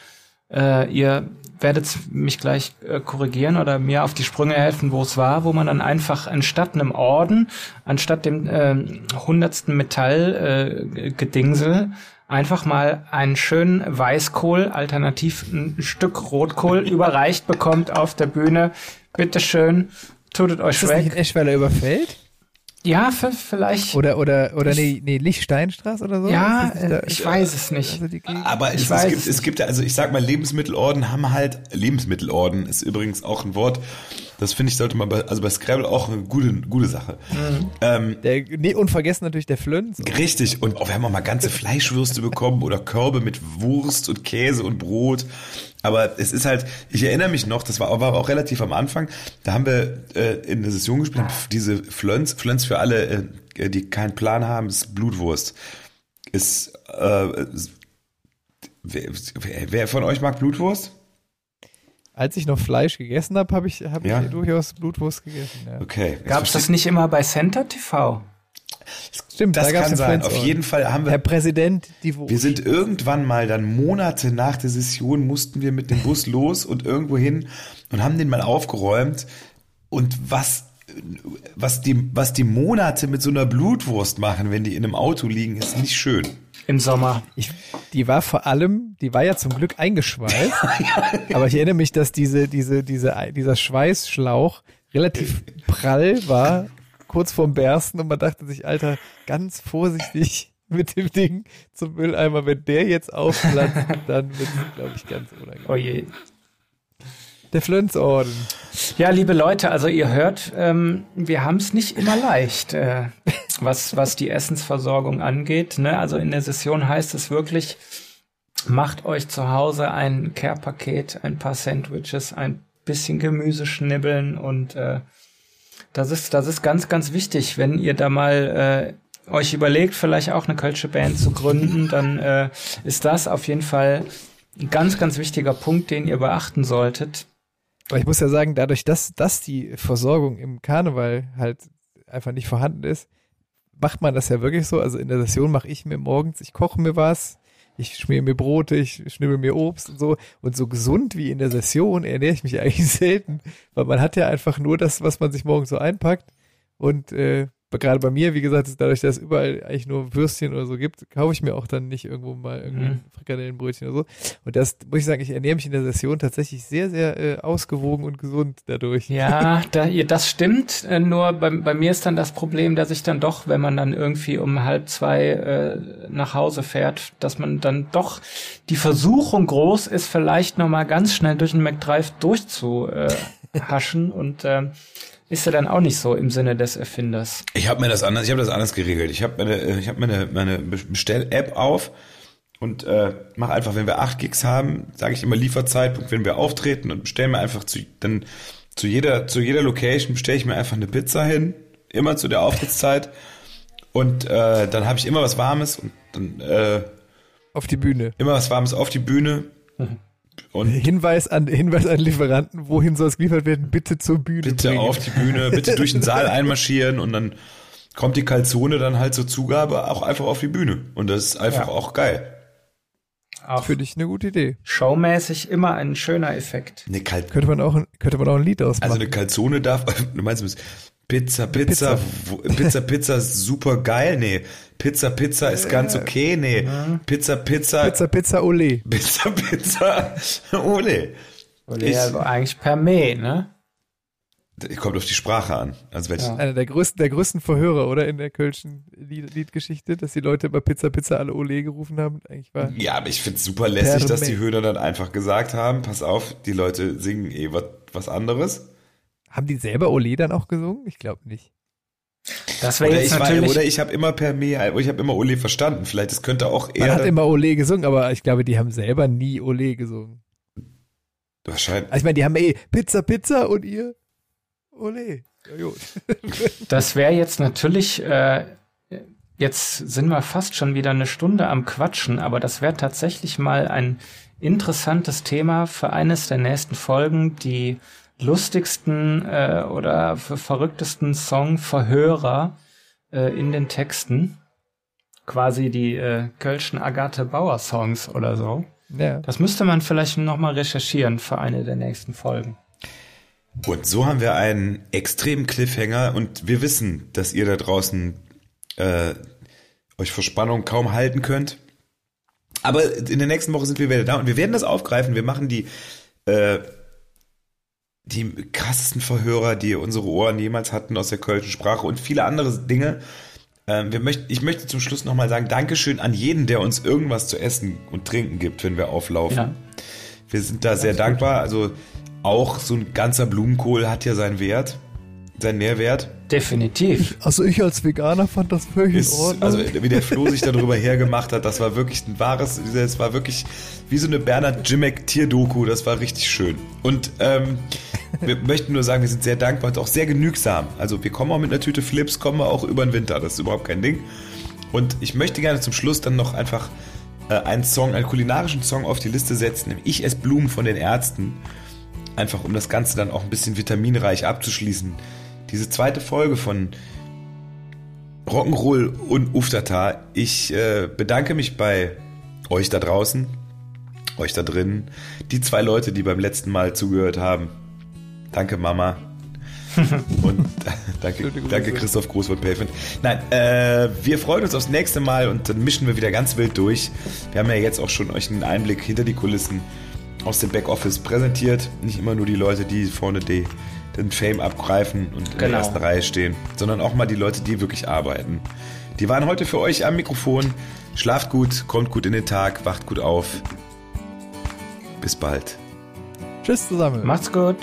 B: äh, ihr werdet mich gleich äh, korrigieren oder mir auf die Sprünge helfen, wo es war, wo man dann einfach anstatt einem Orden, anstatt dem äh, hundertsten Metallgedingsel, äh, einfach mal einen schönen Weißkohl, alternativ ein Stück Rotkohl überreicht bekommt auf der Bühne. Bitteschön, tut es euch
C: Ist das weg. Nicht in Eschweiler überfällt?
B: Ja, vielleicht.
C: Oder, oder, oder nee, nee, Lichtsteinstraße oder so?
B: Ja, da, ich weiß es nicht. Also
A: Aber es, es, gibt, es gibt, also ich sag mal, Lebensmittelorden haben halt, Lebensmittelorden ist übrigens auch ein Wort, das finde ich, sollte man bei, also bei Scrabble auch eine gute, gute Sache. Mhm.
C: Ähm, der, nee, unvergessen natürlich der Flönz.
A: Richtig. Und oh, wir haben auch mal ganze Fleischwürste bekommen oder Körbe mit Wurst und Käse und Brot. Aber es ist halt, ich erinnere mich noch, das war, war auch relativ am Anfang, da haben wir äh, in der Session gespielt, diese Flönz, Flönz für alle, äh, die keinen Plan haben, ist Blutwurst. Ist, äh, wer, wer von euch mag Blutwurst?
C: als ich noch Fleisch gegessen habe, habe ich, hab
A: Ja.
C: ich durchaus Blutwurst gegessen. Ja.
A: Okay.
B: Gab es das nicht immer bei Center TV?
C: Stimmt,
A: Das
C: da
A: kann sein.
C: Friends
A: Auf jeden Fall haben wir
C: Herr Präsident, die Wurst.
A: Wir sind irgendwann mal dann Monate nach der Session mussten wir mit dem Bus los und irgendwo hin und haben den mal aufgeräumt. Und was, was die, was die Monate mit so einer Blutwurst machen, wenn die in einem Auto liegen, ist nicht schön.
B: Im Sommer.
C: Ich, die war vor allem, die war ja zum Glück eingeschweißt, aber ich erinnere mich, dass diese, diese, diese, dieser Schweißschlauch relativ prall war, kurz vorm Bersten und man dachte sich, Alter, ganz vorsichtig mit dem Ding zum Mülleimer. Wenn der jetzt aufplatzt, dann wird es, glaube ich, ganz unangenehm.
B: Oh je.
C: Der Flönzorden.
B: Ja, liebe Leute, also ihr hört, ähm, wir haben es nicht immer leicht, äh, was, was die Essensversorgung angeht. Ne? Also in der Session heißt es wirklich, macht euch zu Hause ein Care-Paket, ein paar Sandwiches, ein bisschen Gemüse schnibbeln und äh, das ist, das ist ganz, ganz wichtig, wenn ihr da mal äh, euch überlegt, vielleicht auch eine Kölsche Band zu gründen, dann äh, ist das auf jeden Fall ein ganz, ganz wichtiger Punkt, den ihr beachten solltet.
C: Aber ich muss ja sagen, dadurch, dass, dass die Versorgung im Karneval halt einfach nicht vorhanden ist, macht man das ja wirklich so. Also in der Session mache ich mir morgens, ich koche mir was, ich schmier mir Brote, ich schnibbel mir Obst und so. Und so gesund wie in der Session ernähre ich mich eigentlich selten, weil man hat ja einfach nur das, was man sich morgens so einpackt. Und äh, gerade bei mir, wie gesagt, ist dadurch, dass es überall eigentlich nur Würstchen oder so gibt, kaufe ich mir auch dann nicht irgendwo mal irgendwie
B: Mhm.
C: Frikadellenbrötchen oder so. Und das muss ich sagen, ich ernähre mich in der Session tatsächlich sehr, sehr äh, ausgewogen und gesund dadurch.
B: Ja, da, ihr- das stimmt. Äh, Nur bei, bei mir ist dann das Problem, dass ich dann doch, wenn man dann irgendwie um halb zwei äh, nach Hause fährt, dass man dann doch die Versuchung groß ist, vielleicht noch mal ganz schnell durch den McDrive durchzuhaschen äh, und ähm, ist ja dann auch nicht so im Sinne des Erfinders.
A: Ich habe mir das anders, ich habe das anders geregelt. Ich habe meine, äh, ich habe meine, meine Bestell-App auf und äh, mache einfach, wenn wir 8 Gigs haben, sage ich immer Lieferzeitpunkt, wenn wir auftreten und bestellen mir einfach zu dann zu jeder zu jeder Location bestelle ich mir einfach eine Pizza hin, immer zu der Auftrittszeit und äh, dann habe ich immer was Warmes und dann äh,
C: Auf die Bühne.
A: immer was Warmes auf die Bühne und
C: Hinweis an, Hinweis an Lieferanten, wohin soll es geliefert werden? Bitte zur Bühne
A: bitte
C: bringen.
A: auf die Bühne, bitte durch den Saal einmarschieren und dann kommt die Calzone dann halt zur Zugabe auch einfach auf die Bühne und das ist einfach
B: Ja.
A: auch geil.
B: Auch
C: Finde ich eine gute Idee.
B: showmäßig immer ein schöner Effekt.
A: Eine Kal
C: Könnte man auch, ein- könnte man auch ein Lied ausmachen.
A: also eine Calzone darf, du meinst du Pizza, Pizza, Pizza, Pizza, Pizza ist super geil, nee. Pizza, Pizza ist ganz okay, nee. Pizza, Pizza,
C: Pizza, Pizza, Ole.
A: Pizza, Pizza, ole. Ich-
B: ja, eigentlich per Me, ne?
A: Kommt auf die Sprache an. Also welche,
B: Ja.
C: Einer der größten, der größten Verhörer, oder? In der Kölschen Lied, Liedgeschichte, dass die Leute bei Pizza, Pizza alle Ole gerufen haben. Eigentlich war.
A: Ja, aber ich find's super lässig, dass die. Höhner dann einfach gesagt haben, pass auf, die Leute singen eh was, was anderes.
C: Haben die selber Ole dann auch gesungen? Ich glaube nicht.
B: Das wäre
A: Oder
B: jetzt
A: ich, war,
B: natürlich
A: oder ich habe immer per Mail, ich habe immer Ole verstanden. Vielleicht, es könnte auch
C: Man hat
A: eher,
C: immer Ole gesungen, aber ich glaube, die haben selber nie Ole gesungen.
A: wahrscheinlich,
C: Also ich meine, die haben eh Pizza, Pizza und ihr Ole. Ja, gut.
B: Das wäre jetzt natürlich, äh, jetzt sind wir fast schon wieder eine Stunde am Quatschen, aber das wäre tatsächlich mal ein interessantes Thema für eines der nächsten Folgen, die lustigsten äh, oder für verrücktesten Songverhörer äh, in den Texten. Quasi die äh, Kölschen Agathe Bauer Songs oder so.
C: Ja.
B: Das müsste man vielleicht nochmal recherchieren für eine der nächsten Folgen.
A: Und so haben wir einen extremen Cliffhanger und wir wissen, dass ihr da draußen äh, euch vor Spannung kaum halten könnt. Aber in der nächsten Woche sind wir wieder da und wir werden das aufgreifen. Wir machen die äh, die krassesten Verhörer, die unsere Ohren jemals hatten aus der kölschen Sprache und viele andere Dinge. Ähm, wir möchten, ich möchte zum Schluss nochmal sagen, Dankeschön an jeden, der uns irgendwas zu essen und trinken gibt, wenn wir auflaufen.
B: Ja.
A: Wir sind da sehr dankbar. Also auch so ein ganzer Blumenkohl hat ja seinen Wert, seinen Nährwert.
B: Definitiv.
C: Also ich als Veganer fand das völlig in
A: Ist,
C: Ordnung.
A: also wie der Flo sich darüber hergemacht hat, das war wirklich ein wahres, es war wirklich wie so eine Bernhard Jimmick Tierdoku, das war richtig schön. Und ähm, wir möchten nur sagen, wir sind sehr dankbar und auch sehr genügsam. Also wir kommen auch mit einer Tüte Flips, kommen wir auch über den Winter, das ist überhaupt kein Ding. Und ich möchte gerne zum Schluss dann noch einfach äh, einen Song, einen kulinarischen Song auf die Liste setzen, nämlich Ich esse Blumen von den Ärzten. einfach um das Ganze dann auch ein bisschen vitaminreich abzuschließen, diese zweite Folge von Rock'n'Roll und Uftata. Ich äh, bedanke mich bei euch da draußen, euch da drin, die zwei Leute, die beim letzten Mal zugehört haben. Danke, Mama. und danke, danke Christoph Groß von Pavement. Nein, äh, wir freuen uns aufs nächste Mal und dann mischen wir wieder ganz wild durch. Wir haben ja jetzt auch schon euch einen Einblick hinter die Kulissen aus dem Backoffice präsentiert. Nicht immer nur die Leute, die vorne die, den Fame abgreifen und in der
B: Genau.
A: ersten Reihe stehen, sondern auch mal die Leute, die wirklich arbeiten. Die waren heute für euch am Mikrofon. Schlaft gut, kommt gut in den Tag, wacht gut auf. Bis bald.
C: Tschüss zusammen.
B: Macht's gut.